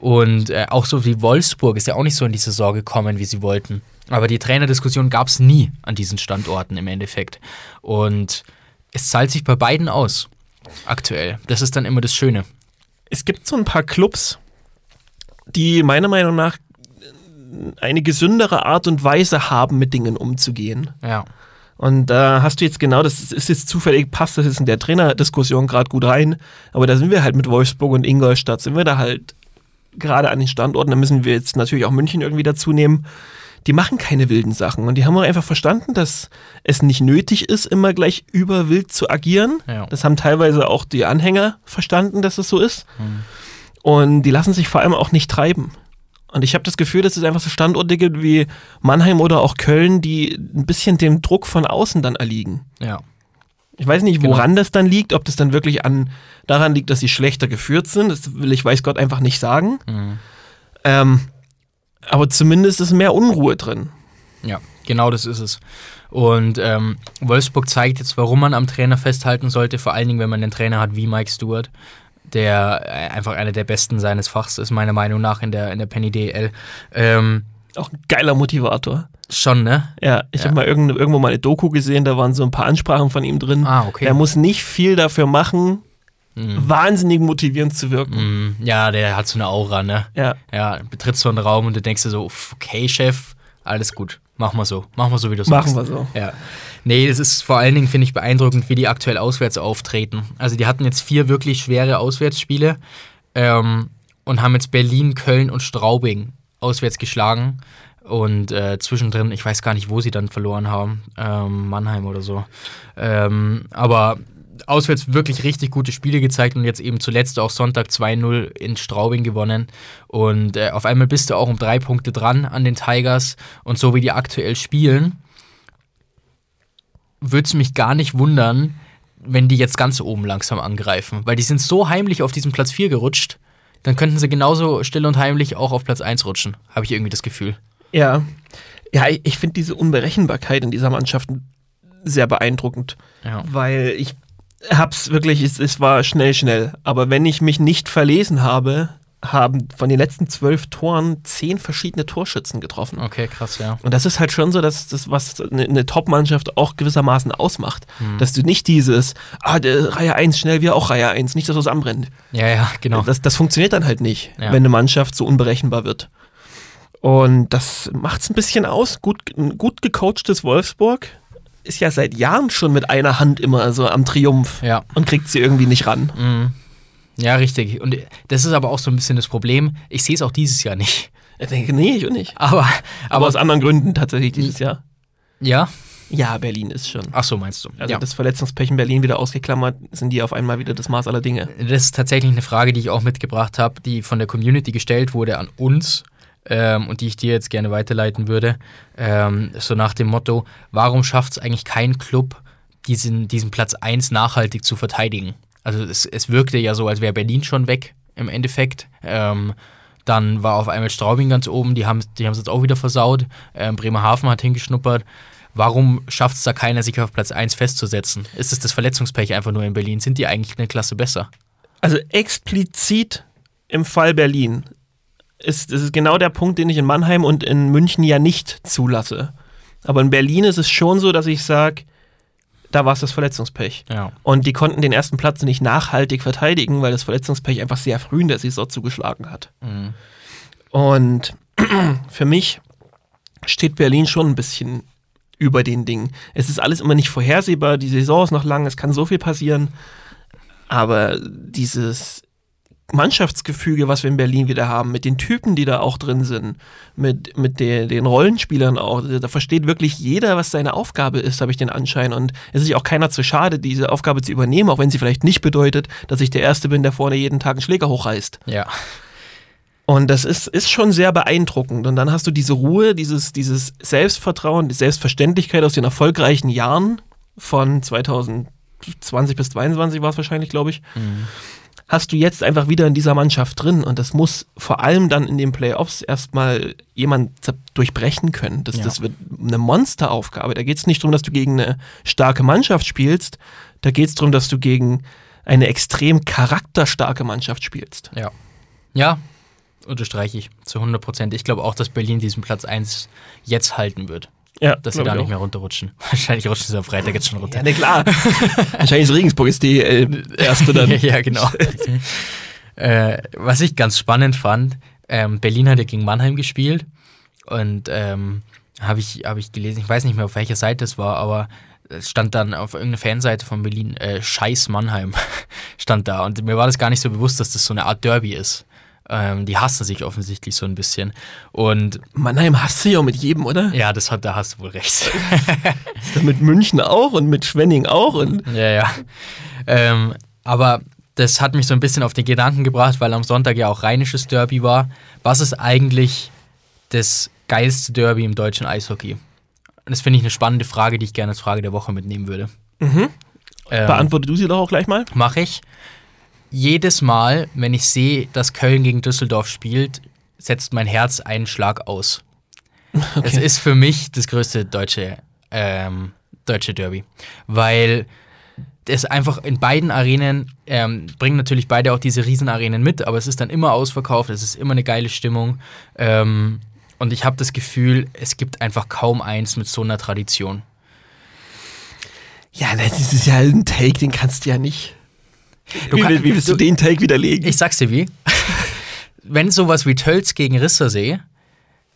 Und äh, auch so wie Wolfsburg ist ja auch nicht so in die Saison gekommen, wie sie wollten. Aber die Trainerdiskussion gab es nie an diesen Standorten im Endeffekt. Und es zahlt sich bei beiden aus, aktuell. Das ist dann immer das Schöne. Es gibt so ein paar Clubs, die meiner Meinung nach eine gesündere Art und Weise haben, mit Dingen umzugehen. Ja. Und da hast du jetzt genau, das ist jetzt zufällig, passt das jetzt in der Trainerdiskussion gerade gut rein, aber da sind wir halt mit Wolfsburg und Ingolstadt, sind wir da halt gerade an den Standorten, da müssen wir jetzt natürlich auch München irgendwie dazu nehmen. Die machen keine wilden Sachen und die haben auch einfach verstanden, dass es nicht nötig ist, immer gleich überwild zu agieren. Ja. Das haben teilweise auch die Anhänger verstanden, dass es so ist. Und die lassen sich vor allem auch nicht treiben. Und ich habe das Gefühl, dass es einfach so Standorte gibt wie Mannheim oder auch Köln, die ein bisschen dem Druck von außen dann erliegen. Ja. Ich weiß nicht, Genau. woran das dann liegt, ob das dann wirklich an, daran liegt, dass sie schlechter geführt sind. Das will ich, weiß Gott, einfach nicht sagen. Mhm. Ähm, Aber zumindest ist mehr Unruhe drin. Ja, genau das ist es. Und ähm, Wolfsburg zeigt jetzt, warum man am Trainer festhalten sollte, vor allen Dingen, wenn man einen Trainer hat wie Mike Stewart, der äh, einfach einer der besten seines Fachs ist, meiner Meinung nach, in der, in der Penny DL. Ähm, Auch ein geiler Motivator. schon, ne? Ja, ich Ja. habe mal irgend, irgendwo mal eine Doku gesehen, da waren so ein paar Ansprachen von ihm drin. Ah, okay. Er muss nicht viel dafür machen, Mhm. wahnsinnig motivierend zu wirken. Mhm. Ja, der hat so eine Aura, ne? Ja. Ja, betrittst so einen Raum und du denkst dir so, "Uff, okay, Chef, alles gut. Mach mal so. Mach mal so, wie du Machen sagst. wir so. Ja. Nee, das ist vor allen Dingen, finde ich, beeindruckend, wie die aktuell auswärts auftreten. Also die hatten jetzt vier wirklich schwere Auswärtsspiele ähm, und haben jetzt Berlin, Köln und Straubing auswärts geschlagen. Und äh, zwischendrin, ich weiß gar nicht, wo sie dann verloren haben. Ähm, Mannheim oder so. Ähm, aber auswärts wirklich richtig gute Spiele gezeigt und jetzt eben zuletzt auch Sonntag 2-0 in Straubing gewonnen. Und äh, auf einmal bist du auch um drei Punkte dran an den Tigers. Und so wie die aktuell spielen, würde es mich gar nicht wundern, wenn die jetzt ganz oben langsam angreifen. Weil die sind so heimlich auf diesen Platz 4 gerutscht, dann könnten sie genauso still und heimlich auch auf Platz 1 rutschen. Habe ich irgendwie das Gefühl. Ja. Ja, ich, finde diese Unberechenbarkeit in dieser Mannschaft sehr beeindruckend. Ja. Weil ich hab's wirklich, es, es war schnell, schnell. Aber wenn ich mich nicht verlesen habe, haben von den letzten zwölf Toren zehn verschiedene Torschützen getroffen. Okay, krass, ja. Und das ist halt schon so, dass das, was eine, eine Top-Mannschaft auch gewissermaßen ausmacht. Hm. Dass du nicht dieses, ah, der Reihe 1, schnell, wir auch Reihe 1, nicht, dass was anbrennt. Ja, ja, genau. Das, das funktioniert dann halt nicht, Ja. wenn eine Mannschaft so unberechenbar wird. Und das macht's ein bisschen aus. Gut, ein gut gecoachtes Wolfsburg ist ja seit Jahren schon mit einer Hand immer so am Triumph Ja. und kriegt sie irgendwie nicht ran. Mhm. Ja, richtig. Und das ist aber auch so ein bisschen das Problem. Ich sehe es auch dieses Jahr nicht. Ich denke, nee, ich auch nicht. Aber, Aber aber, aus anderen Gründen tatsächlich dieses Jahr. ja. Ja, Berlin ist schon. Ach so, meinst du? Also ja. das Verletzungspech in Berlin wieder ausgeklammert, sind die auf einmal wieder das Maß aller Dinge. Das ist tatsächlich eine Frage, die ich auch mitgebracht habe, die von der Community gestellt wurde an uns ähm, und die ich dir jetzt gerne weiterleiten würde. Ähm, so nach dem Motto, warum schafft es eigentlich kein Club, diesen, diesen Platz 1 nachhaltig zu verteidigen? Also es, es wirkte ja so, als wäre Berlin schon weg im Endeffekt. Ähm, dann war auf einmal Straubing ganz oben, die haben die es jetzt auch wieder versaut. Ähm, Bremerhaven hat hingeschnuppert. Warum schafft es da keiner, sich auf Platz 1 festzusetzen? Ist es das Verletzungspech einfach nur in Berlin? Sind die eigentlich eine Klasse besser? Also explizit im Fall Berlin ist, ist genau der Punkt, den ich in Mannheim und in München ja nicht zulasse. Aber in Berlin ist es schon so, dass ich sage, da war es das Verletzungspech. Ja. Und die konnten den ersten Platz nicht nachhaltig verteidigen, weil das Verletzungspech einfach sehr früh in der Saison zugeschlagen hat. Mhm. Und für mich steht Berlin schon ein bisschen über den Dingen. Es ist alles immer nicht vorhersehbar, die Saison ist noch lang, es kann so viel passieren. Aber dieses Mannschaftsgefüge, was wir in Berlin wieder haben, mit den Typen, die da auch drin sind, mit, mit de, den Rollenspielern auch, da versteht wirklich jeder, was seine Aufgabe ist, habe ich den Anschein. Und es ist sich auch keiner zu schade, diese Aufgabe zu übernehmen, auch wenn sie vielleicht nicht bedeutet, dass ich der Erste bin, der vorne jeden Tag einen Schläger hochreißt. Ja. Und das ist, ist schon sehr beeindruckend. Und dann hast du diese Ruhe, dieses, dieses Selbstvertrauen, die Selbstverständlichkeit aus den erfolgreichen Jahren von 2020 bis 2022 war es wahrscheinlich, glaube ich, hast du jetzt einfach wieder in dieser Mannschaft drin. Und das muss vor allem dann in den Playoffs erstmal jemand durchbrechen können. Das, Ja. das wird eine Monsteraufgabe. Da geht es nicht darum, dass du gegen eine starke Mannschaft spielst. Da geht es darum, dass du gegen eine extrem charakterstarke Mannschaft spielst. Ja. Ja, unterstreiche ich zu 100 Prozent. Ich glaube auch, dass Berlin diesen Platz 1 jetzt halten wird. Ja, Dass sie da ich nicht auch. mehr runterrutschen. Wahrscheinlich rutschen sie am Freitag jetzt schon runter. Ja, ne, klar. Wahrscheinlich ist Regensburg ist die äh, erste dann. ja, genau. äh, was ich ganz spannend fand, ähm, Berlin hat ja gegen Mannheim gespielt und ähm, habe ich, hab ich gelesen, ich weiß nicht mehr, auf welcher Seite es war, aber es stand dann auf irgendeiner Fanseite von Berlin, äh, Scheiß Mannheim stand da. Und mir war das gar nicht so bewusst, dass das so eine Art Derby ist. Ähm, die hassen sich offensichtlich so ein bisschen. Und Mannheim hasst du ja auch mit jedem, oder? ja, das hat, da hast du wohl recht. Mit München auch und mit Schwenning auch und Ja, ja. Ähm, aber das hat mich so ein bisschen auf den Gedanken gebracht, weil am Sonntag ja auch rheinisches Derby war. Was ist eigentlich das geilste Derby im deutschen Eishockey? Das finde ich eine spannende Frage, die ich gerne als Frage der Woche mitnehmen würde. Mhm. Ähm, beantworte du sie doch auch gleich mal. Mache ich. Jedes Mal, wenn ich sehe, dass Köln gegen Düsseldorf spielt, setzt mein Herz einen Schlag aus. Es ist für mich das größte deutsche, ähm, deutsche Derby, weil es einfach in beiden Arenen ähm, bringen natürlich beide auch diese Riesenarenen mit, aber es ist dann immer ausverkauft, es ist immer eine geile Stimmung ähm, und ich habe das Gefühl, es gibt einfach kaum eins mit so einer Tradition. Ja, das ist ja ein Take, den kannst du ja nicht. Du wie, kann- wie willst du, du- den Take widerlegen? Ich sag's dir wie. wenn sowas wie Tölz gegen Rissersee,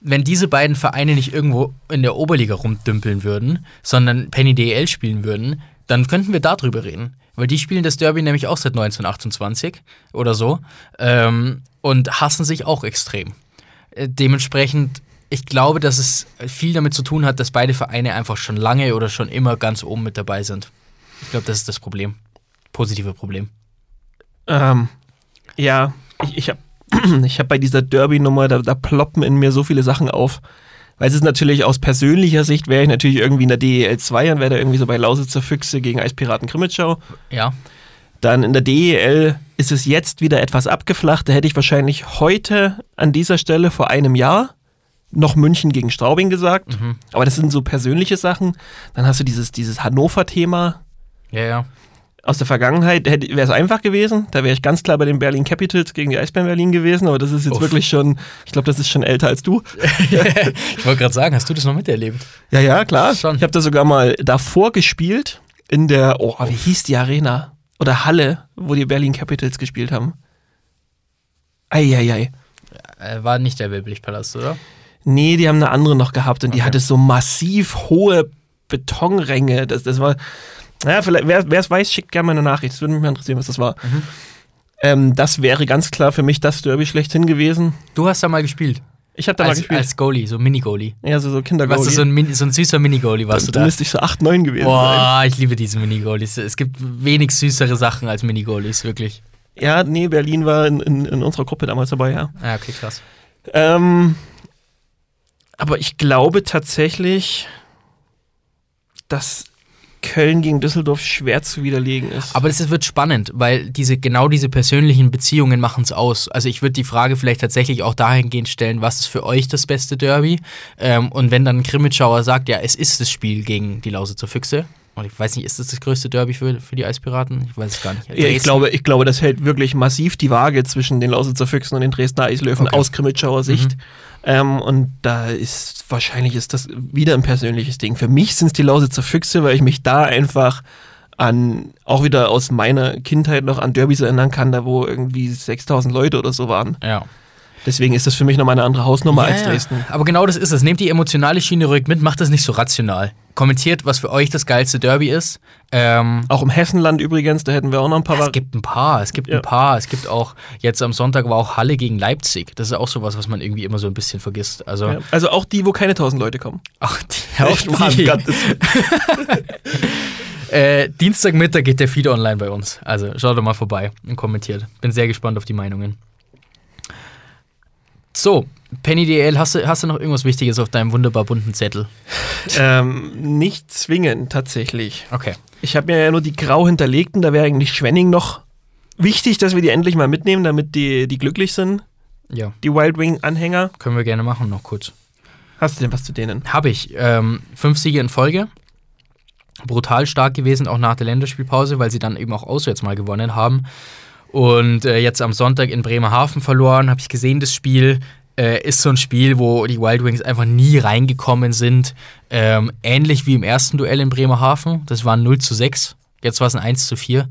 wenn diese beiden Vereine nicht irgendwo in der Oberliga rumdümpeln würden, sondern Penny DL spielen würden, dann könnten wir darüber reden. Weil die spielen das Derby nämlich auch seit 1928 oder so ähm, und hassen sich auch extrem. Äh, dementsprechend, ich glaube, dass es viel damit zu tun hat, dass beide Vereine einfach schon lange oder schon immer ganz oben mit dabei sind. Ich glaube, das ist das Problem. Positive Problem. Ähm, ja, ich, ich habe ich hab bei dieser Derby-Nummer, da, da ploppen in mir so viele Sachen auf. Weil es ist natürlich aus persönlicher Sicht, wäre ich natürlich irgendwie in der DEL 2 und wäre da irgendwie so bei Lausitzer Füchse gegen Eispiraten Krimitschau. Ja. Dann in der DEL ist es jetzt wieder etwas abgeflacht. Da hätte ich wahrscheinlich heute an dieser Stelle vor einem Jahr noch München gegen Straubing gesagt. Mhm. Aber das sind so persönliche Sachen. Dann hast du dieses, dieses Hannover-Thema Ja, ja. Aus der Vergangenheit. Wäre es einfach gewesen. Da wäre ich ganz klar bei den Berlin Capitals gegen die Eisbären Berlin gewesen. Aber das ist jetzt Uff. wirklich schon, ich glaube, das ist schon älter als du. ich wollte gerade sagen, hast du das noch miterlebt? Ja, ja, klar. Schon. Ich habe da sogar mal davor gespielt. In der, oh, wie hieß die Arena? Oder Halle, wo die Berlin Capitals gespielt haben. Eieiei. Äh, war nicht der Wildblichpalast, oder? Nee, die haben eine andere noch gehabt und die Okay. hatte so massiv hohe Betonränge. Das, das war, naja, vielleicht, wer es weiß, schickt gerne mal eine Nachricht. Es würde mich mal interessieren, was das war. Mhm. Ähm, das wäre ganz klar für mich das Derby schlechthin gewesen. Du hast da mal gespielt. Ich habe da mal Als, gespielt. als Goalie, so Mini-Goalie. ja, so, so Warst du Kindergoalie. so ein, Mini, so ein süßer Mini-Goalie, warst du da da? müsste ich so 8, 9 gewesen sein. Boah, ich liebe diese Mini-Goalies. Es gibt wenig süßere Sachen als Mini-Goalies, wirklich. Ja, nee, Berlin war in, in, in unserer Gruppe damals dabei, ja. Ah, okay, krass. Ähm, aber ich glaube tatsächlich, dass Köln gegen Düsseldorf schwer zu widerlegen ist. Aber das wird spannend, weil diese, genau diese persönlichen Beziehungen machen es aus. Also ich würde die Frage vielleicht tatsächlich auch dahingehend stellen, was ist für euch das beste Derby? Ähm, und wenn dann Krimitschauer sagt, ja, es ist das Spiel gegen die Lausitzer Füchse. Und ich weiß nicht, ist das das größte Derby für, für die Eispiraten? Ich weiß es gar nicht. ja, ich, glaube, ich glaube, das hält wirklich massiv die Waage zwischen den Lausitzer Füchsen und den Dresdner Eislöwen Okay. aus Krimitschauer Sicht. Ähm, und da ist wahrscheinlich ist das wieder ein persönliches Ding. Für mich sind es die Lausitzer Füchse, weil ich mich da einfach an, auch wieder aus meiner Kindheit noch an Derbys erinnern kann, da wo irgendwie 6000 Leute oder so waren. Ja. Deswegen ist das für mich nochmal eine andere Hausnummer Ja, als ja. Dresden. Aber genau das ist es. Nehmt die emotionale Schiene ruhig mit, macht das nicht so rational. Kommentiert, was für euch das geilste Derby ist. Ähm, Auch im Hessenland übrigens, da hätten wir auch noch ein paar. es gibt ein paar, es gibt Ja. ein paar. Es gibt auch, jetzt am Sonntag war auch Halle gegen Leipzig. Das ist auch sowas, was man irgendwie immer so ein bisschen vergisst. Also, ja. Also auch die, wo keine 1000 Leute kommen. ach, die, auch Mann, die. Äh, Dienstagmittag geht der Feed online bei uns. Also schaut doch mal vorbei und kommentiert. Bin sehr gespannt auf die Meinungen. So, Penny DL, hast du, hast du noch irgendwas Wichtiges auf deinem wunderbar bunten Zettel? ähm, nicht zwingend tatsächlich. Okay. Ich habe mir ja nur die grau hinterlegten, da wäre eigentlich Schwenning noch wichtig, dass wir die endlich mal mitnehmen, damit die, die glücklich sind, Ja, die Wild Wing-Anhänger. können wir gerne machen, noch kurz. Hast du denn was zu denen? Habe ich. Ähm, fünf Siege in Folge. Brutal stark gewesen, auch nach der Länderspielpause, weil sie dann eben auch auswärts mal gewonnen haben. Und äh, jetzt am Sonntag in Bremerhaven verloren, habe ich gesehen, das Spiel äh, ist so ein Spiel, wo die Wild Wings einfach nie reingekommen sind. Ähm, ähnlich wie im ersten Duell in Bremerhaven. Das war 0 zu 6. Jetzt war es ein 1 zu 4.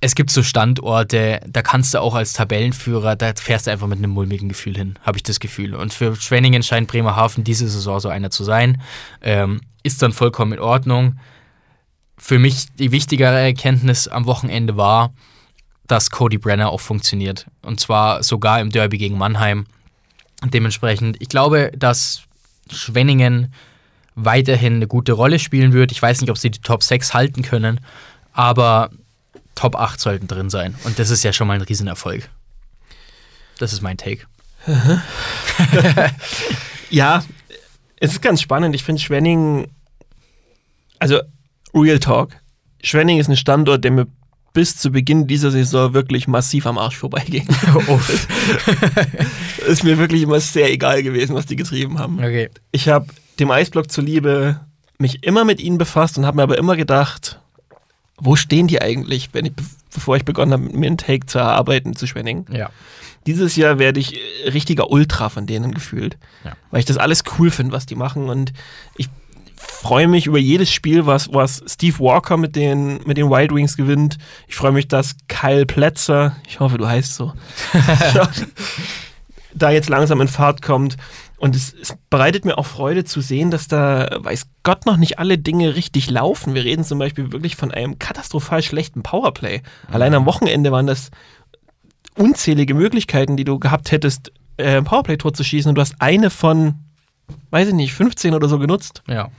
Es gibt so Standorte, da kannst du auch als Tabellenführer, da fährst du einfach mit einem mulmigen Gefühl hin, habe ich das Gefühl. Und für Schwenningen scheint Bremerhaven diese Saison so einer zu sein. Ähm, ist dann vollkommen in Ordnung. Für mich die wichtigere Erkenntnis am Wochenende war, dass Cody Brenner auch funktioniert. Und zwar sogar im Derby gegen Mannheim. Dementsprechend, ich glaube, dass Schwenningen weiterhin eine gute Rolle spielen wird. Ich weiß nicht, ob sie die Top 6 halten können, aber Top 8 sollten drin sein. Und das ist ja schon mal ein Riesenerfolg. Das ist mein Take. Ja, es ist ganz spannend. Ich finde Schwenning, also Real Talk. Schwenning ist ein Standort, der mir bis zu Beginn dieser Saison wirklich massiv am Arsch vorbeiging. Uff. ist mir wirklich immer sehr egal gewesen, was die getrieben haben. Okay. Ich habe dem Eisblock zuliebe mich immer mit ihnen befasst und habe mir aber immer gedacht, wo stehen die eigentlich, wenn ich, bevor ich begonnen habe, mit dem Intake zu erarbeiten zu Schwenningen. Ja. Dieses Jahr werde ich richtiger Ultra von denen gefühlt, Ja. weil ich das alles cool finde, was die machen und ich freue mich über jedes Spiel, was, was Steve Walker mit den, mit den Wild Wings gewinnt. Ich freue mich, dass Kyle Plätzer, ich hoffe, du heißt so, da jetzt langsam in Fahrt kommt. Und es, es bereitet mir auch Freude zu sehen, dass da, weiß Gott, noch nicht alle Dinge richtig laufen. Wir reden zum Beispiel wirklich von einem katastrophal schlechten Powerplay. Allein am Wochenende waren das unzählige Möglichkeiten, die du gehabt hättest, äh, ein Powerplay-Tor zu schießen und du hast eine von, weiß ich nicht, 15 oder so genutzt. Ja.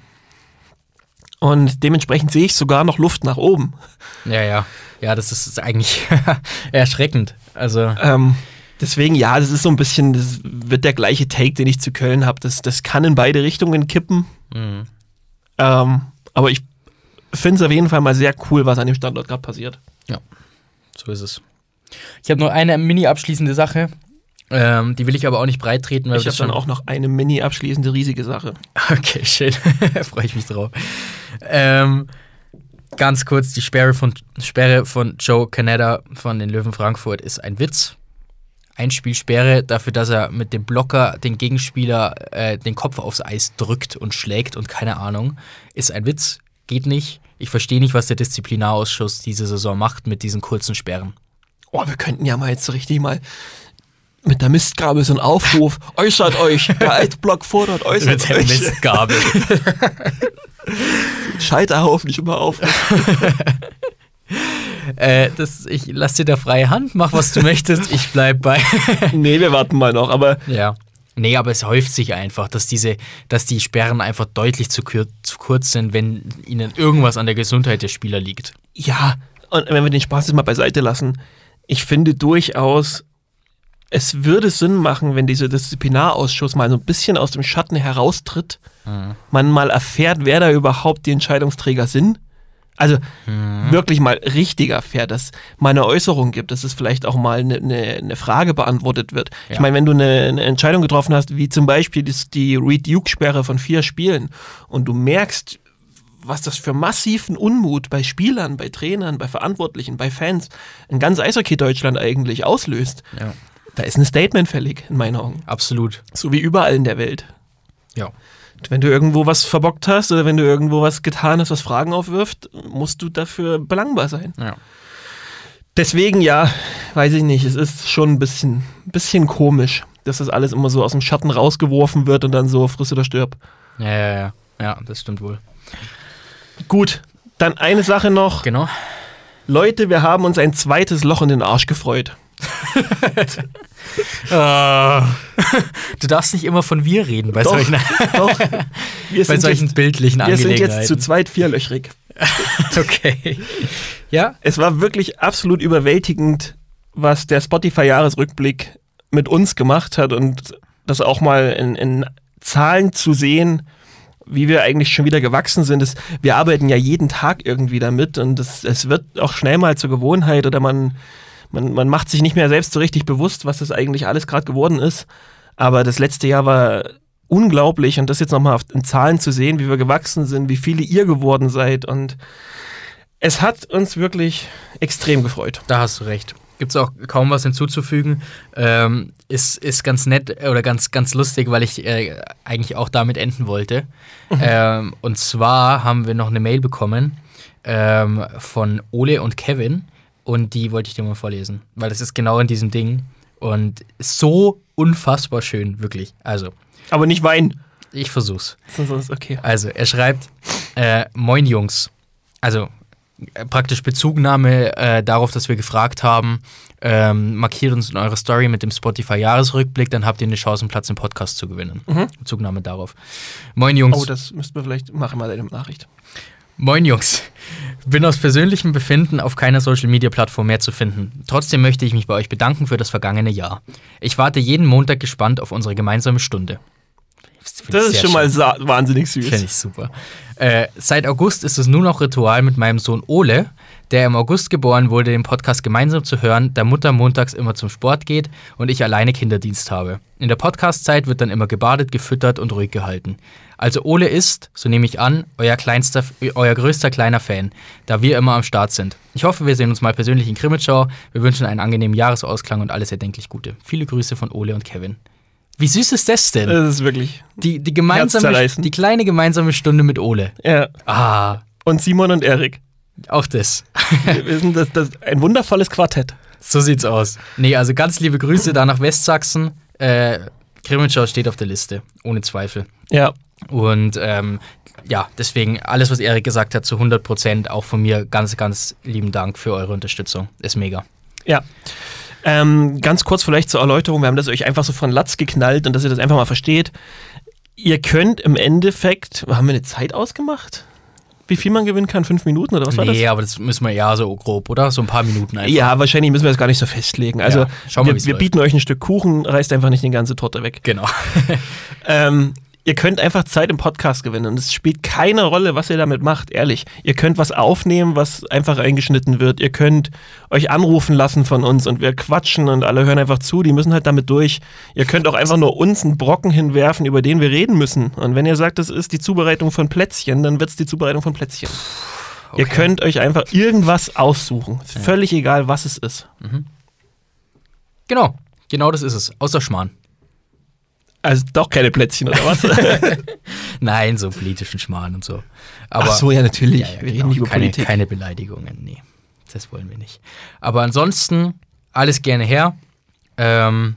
Und dementsprechend sehe ich sogar noch Luft nach oben. Ja, ja. Ja, das ist eigentlich erschreckend. Also, Ähm, deswegen, ja, das ist so ein bisschen, das wird der gleiche Take, den ich zu Köln habe. Das, das kann in beide Richtungen kippen. mhm. Ähm, aber ich finde es auf jeden Fall mal sehr cool, was an dem Standort gerade passiert. so ist es. Ich habe noch eine mini abschließende Sache. Ähm, die will ich aber auch nicht breit treten, weil ich habe dann auch noch eine mini abschließende riesige Sache. Okay, schön. Freue ich mich drauf. Ähm, ganz kurz, die Sperre von, Sperre von Joe Canada von den Löwen Frankfurt ist ein Witz. Einspielsperre dafür, dass er mit dem Blocker den Gegenspieler äh, den Kopf aufs Eis drückt und schlägt und keine Ahnung, ist ein Witz. Geht nicht. Ich verstehe nicht, was der Disziplinarausschuss diese Saison macht mit diesen kurzen Sperren. Oh, wir könnten ja mal jetzt richtig mal mit der Mistgabel so einen Aufruf. äußert euch, der Eisblock fordert, äußert euch. Mistgabel. Scheiterhaufen, nicht immer auf. äh, das, ich lass dir da freie Hand, mach was du möchtest, ich bleib bei. nee, wir warten mal noch, aber Ja. Nee, aber es häuft sich einfach, dass diese, dass die Sperren einfach deutlich zu, kür zu kurz sind, wenn ihnen irgendwas an der Gesundheit der Spieler liegt. ja, und wenn wir den Spaß jetzt mal beiseite lassen, ich finde durchaus, es würde Sinn machen, wenn dieser Disziplinarausschuss mal so ein bisschen aus dem Schatten heraustritt, man mal erfährt, wer da überhaupt die Entscheidungsträger sind. Also wirklich mal richtig erfährt, dass mal eine Äußerung gibt, dass es vielleicht auch mal eine, eine, eine Frage beantwortet wird. Ich Ja. meine, wenn du eine, eine Entscheidung getroffen hast, wie zum Beispiel das, die Reed-Duke-Sperre von vier Spielen und du merkst, was das für massiven Unmut bei Spielern, bei Trainern, bei Verantwortlichen, bei Fans in ganz Eishockey-Deutschland eigentlich auslöst, Ja. Da ist ein Statement fällig, in meinen Augen. Absolut. So wie überall in der Welt. Ja. Wenn du irgendwo was verbockt hast oder wenn du irgendwo was getan hast, was Fragen aufwirft, musst du dafür belangbar sein. Ja. Deswegen, ja, weiß ich nicht, es ist schon ein bisschen, bisschen komisch, dass das alles immer so aus dem Schatten rausgeworfen wird und dann so friss oder stirb. Ja, ja, ja. Ja, das stimmt wohl. Gut, dann eine Sache noch. Genau. Leute, wir haben uns ein zweites Loch in den Arsch gefreut. Ah. du darfst nicht immer von wir reden bei Doch, solchen, doch. Wir bei sind, solchen jetzt, bildlichen wir sind Angelegenheiten. jetzt zu zweit vierlöchrig. okay. Ja? Es war wirklich absolut überwältigend, was der Spotify-Jahresrückblick mit uns gemacht hat und das auch mal in, in Zahlen zu sehen, wie wir eigentlich schon wieder gewachsen sind. Das, wir arbeiten ja jeden Tag irgendwie damit und es wird auch schnell mal zur Gewohnheit oder man, man, man macht sich nicht mehr selbst so richtig bewusst, was das eigentlich alles gerade geworden ist. Aber das letzte Jahr war unglaublich und das jetzt nochmal in Zahlen zu sehen, wie wir gewachsen sind, wie viele ihr geworden seid und es hat uns wirklich extrem gefreut. Da hast du recht. Gibt es auch kaum was hinzuzufügen. Ähm, ist, ist ganz nett oder ganz, ganz lustig, weil ich äh, eigentlich auch damit enden wollte. ähm, und zwar haben wir noch eine Mail bekommen ähm, von Ole und Kevin und die wollte ich dir mal vorlesen, weil das ist genau in diesem Ding und so unfassbar schön, wirklich. Also, Aber nicht weinen. ich versuch's. Sonst okay. Also, er schreibt, äh, Moin Jungs. Also, äh, praktisch Bezugnahme äh, darauf, dass wir gefragt haben, ähm, markiert uns in eurer Story mit dem Spotify-Jahresrückblick, dann habt ihr eine Chance, einen Platz im Podcast zu gewinnen. Bezugnahme darauf. Moin Jungs. Oh, das müssten wir vielleicht machen, mal eine Nachricht. Moin Jungs. Bin aus persönlichem Befinden auf keiner Social Media Plattform mehr zu finden. Trotzdem möchte ich mich bei euch bedanken für das vergangene Jahr. Ich warte jeden Montag gespannt auf unsere gemeinsame Stunde. Das ich ist schon mal schön. wahnsinnig süß. Finde ich super. Äh, seit August ist es nur noch Ritual mit meinem Sohn Ole, der im August geboren wurde, den Podcast gemeinsam zu hören, da Mutter montags immer zum Sport geht und ich alleine Kinderdienst habe. In der Podcast-Zeit wird dann immer gebadet, gefüttert und ruhig gehalten. Also Ole ist, so nehme ich an, euer, kleinster, euer größter kleiner Fan, da wir immer am Start sind. Ich hoffe, wir sehen uns mal persönlich in Krimitschau. Wir wünschen einen angenehmen Jahresausklang und alles erdenklich Gute. Viele Grüße von Ole und Kevin. Wie süß ist das denn? Das ist wirklich. Die, die gemeinsame, die kleine gemeinsame Stunde mit Ole. Ja. Ah, Und Simon und Erik. Auch das. Wir sind das, das ein wundervolles Quartett. So sieht's aus. Nee, also ganz liebe Grüße da nach Westsachsen. Äh, Krimitschau steht auf der Liste, ohne Zweifel. Ja. Und ähm, ja, deswegen alles, was Erik gesagt hat, zu 100 Prozent, auch von mir ganz, ganz lieben Dank für eure Unterstützung. Ist mega. Ja. Ähm, ganz kurz vielleicht zur Erläuterung, wir haben das euch einfach so von Latz geknallt und dass ihr das einfach mal versteht. Ihr könnt im Endeffekt, haben wir eine Zeit ausgemacht? Wie viel man gewinnen kann? Fünf Minuten oder was war das? nee, aber das müssen wir ja so grob, oder? So ein paar Minuten einfach. Ja, wahrscheinlich müssen wir das gar nicht so festlegen. Also, Ja, schauen wir, wir, bieten euch ein Stück Kuchen, reißt einfach nicht die ganze Torte weg. Genau. Ähm, ihr könnt einfach Zeit im Podcast gewinnen und es spielt keine Rolle, was ihr damit macht, ehrlich. Ihr könnt was aufnehmen, was einfach eingeschnitten wird. Ihr könnt euch anrufen lassen von uns und wir quatschen und alle hören einfach zu, die müssen halt damit durch. Ihr könnt auch einfach nur uns einen Brocken hinwerfen, über den wir reden müssen. Und wenn ihr sagt, das ist die Zubereitung von Plätzchen, dann wird es die Zubereitung von Plätzchen. Ihr Okay. könnt euch einfach irgendwas aussuchen. Ist Völlig egal, was es ist. Genau. Genau das ist es. Außer Schmarrn. Also doch keine Plätzchen oder was? Nein, so politischen Schmarrn und so. Aber Ach so, ja, natürlich. Ja, ja, wir genau. reden nicht über keine, Politik. keine Beleidigungen, nee. Das wollen wir nicht. Aber ansonsten alles gerne her. Ähm,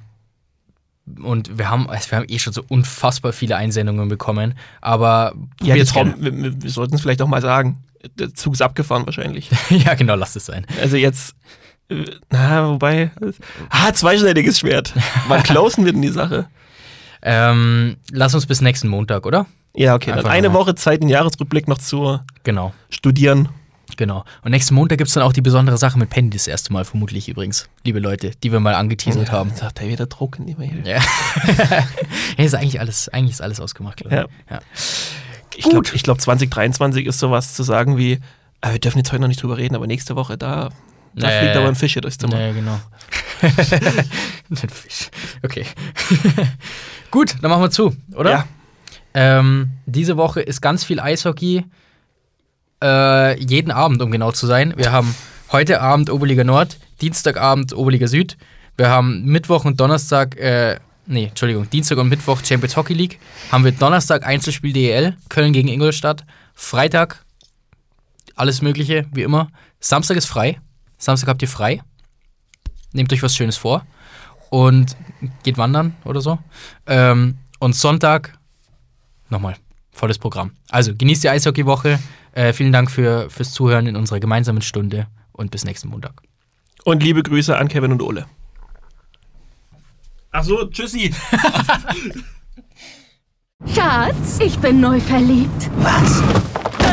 und wir haben, also wir haben eh schon so unfassbar viele Einsendungen bekommen. Aber Ja, jetzt Raum, wir, wir wir sollten es vielleicht auch mal sagen. Der Zug ist abgefahren wahrscheinlich. ja, genau, lasst es sein. Also jetzt, äh, na, wobei, ah, zweischneidiges Schwert. Wann closen wir denn die Sache? Ähm, lass uns bis nächsten Montag, oder? Ja, okay, dann eine. Woche Zeit, einen Jahresrückblick noch zu Genau, studieren. genau. Und nächsten Montag gibt es dann auch die besondere Sache mit Penny das erste Mal, vermutlich übrigens, liebe Leute, die wir mal angeteasert haben. Dann sagt er wieder Druck in die Mail. Ja. ja, ist eigentlich alles, eigentlich ist alles ausgemacht, glaube ich. Ja. Ich glaube, glaub, 2023 ist sowas zu sagen wie, ah, wir dürfen jetzt heute noch nicht drüber reden, aber nächste Woche, da, da Nee. fliegt aber ein Fisch hier durchs Zimmer. Ja, genau. Ein Fisch. Okay. Gut, dann machen wir zu, oder? Ja. Ähm, diese Woche ist ganz viel Eishockey. Äh, jeden Abend, um genau zu sein. Wir haben heute Abend Oberliga Nord, Dienstagabend Oberliga Süd. Wir haben Mittwoch und Donnerstag, äh, nee, Entschuldigung, Dienstag und Mittwoch Champions Hockey League. Haben wir Donnerstag Einzelspiel DEL, Köln gegen Ingolstadt. Freitag alles Mögliche, wie immer. Samstag ist frei. Samstag habt ihr frei. Nehmt euch was Schönes vor. Und geht wandern oder so. Ähm, und Sonntag nochmal volles Programm. Also genießt die Eishockey-Woche. Äh, vielen Dank für, fürs Zuhören in unserer gemeinsamen Stunde und bis nächsten Montag. Und liebe Grüße an Kevin und Ole. Ach so, tschüssi. Schatz, ich bin neu verliebt. Was?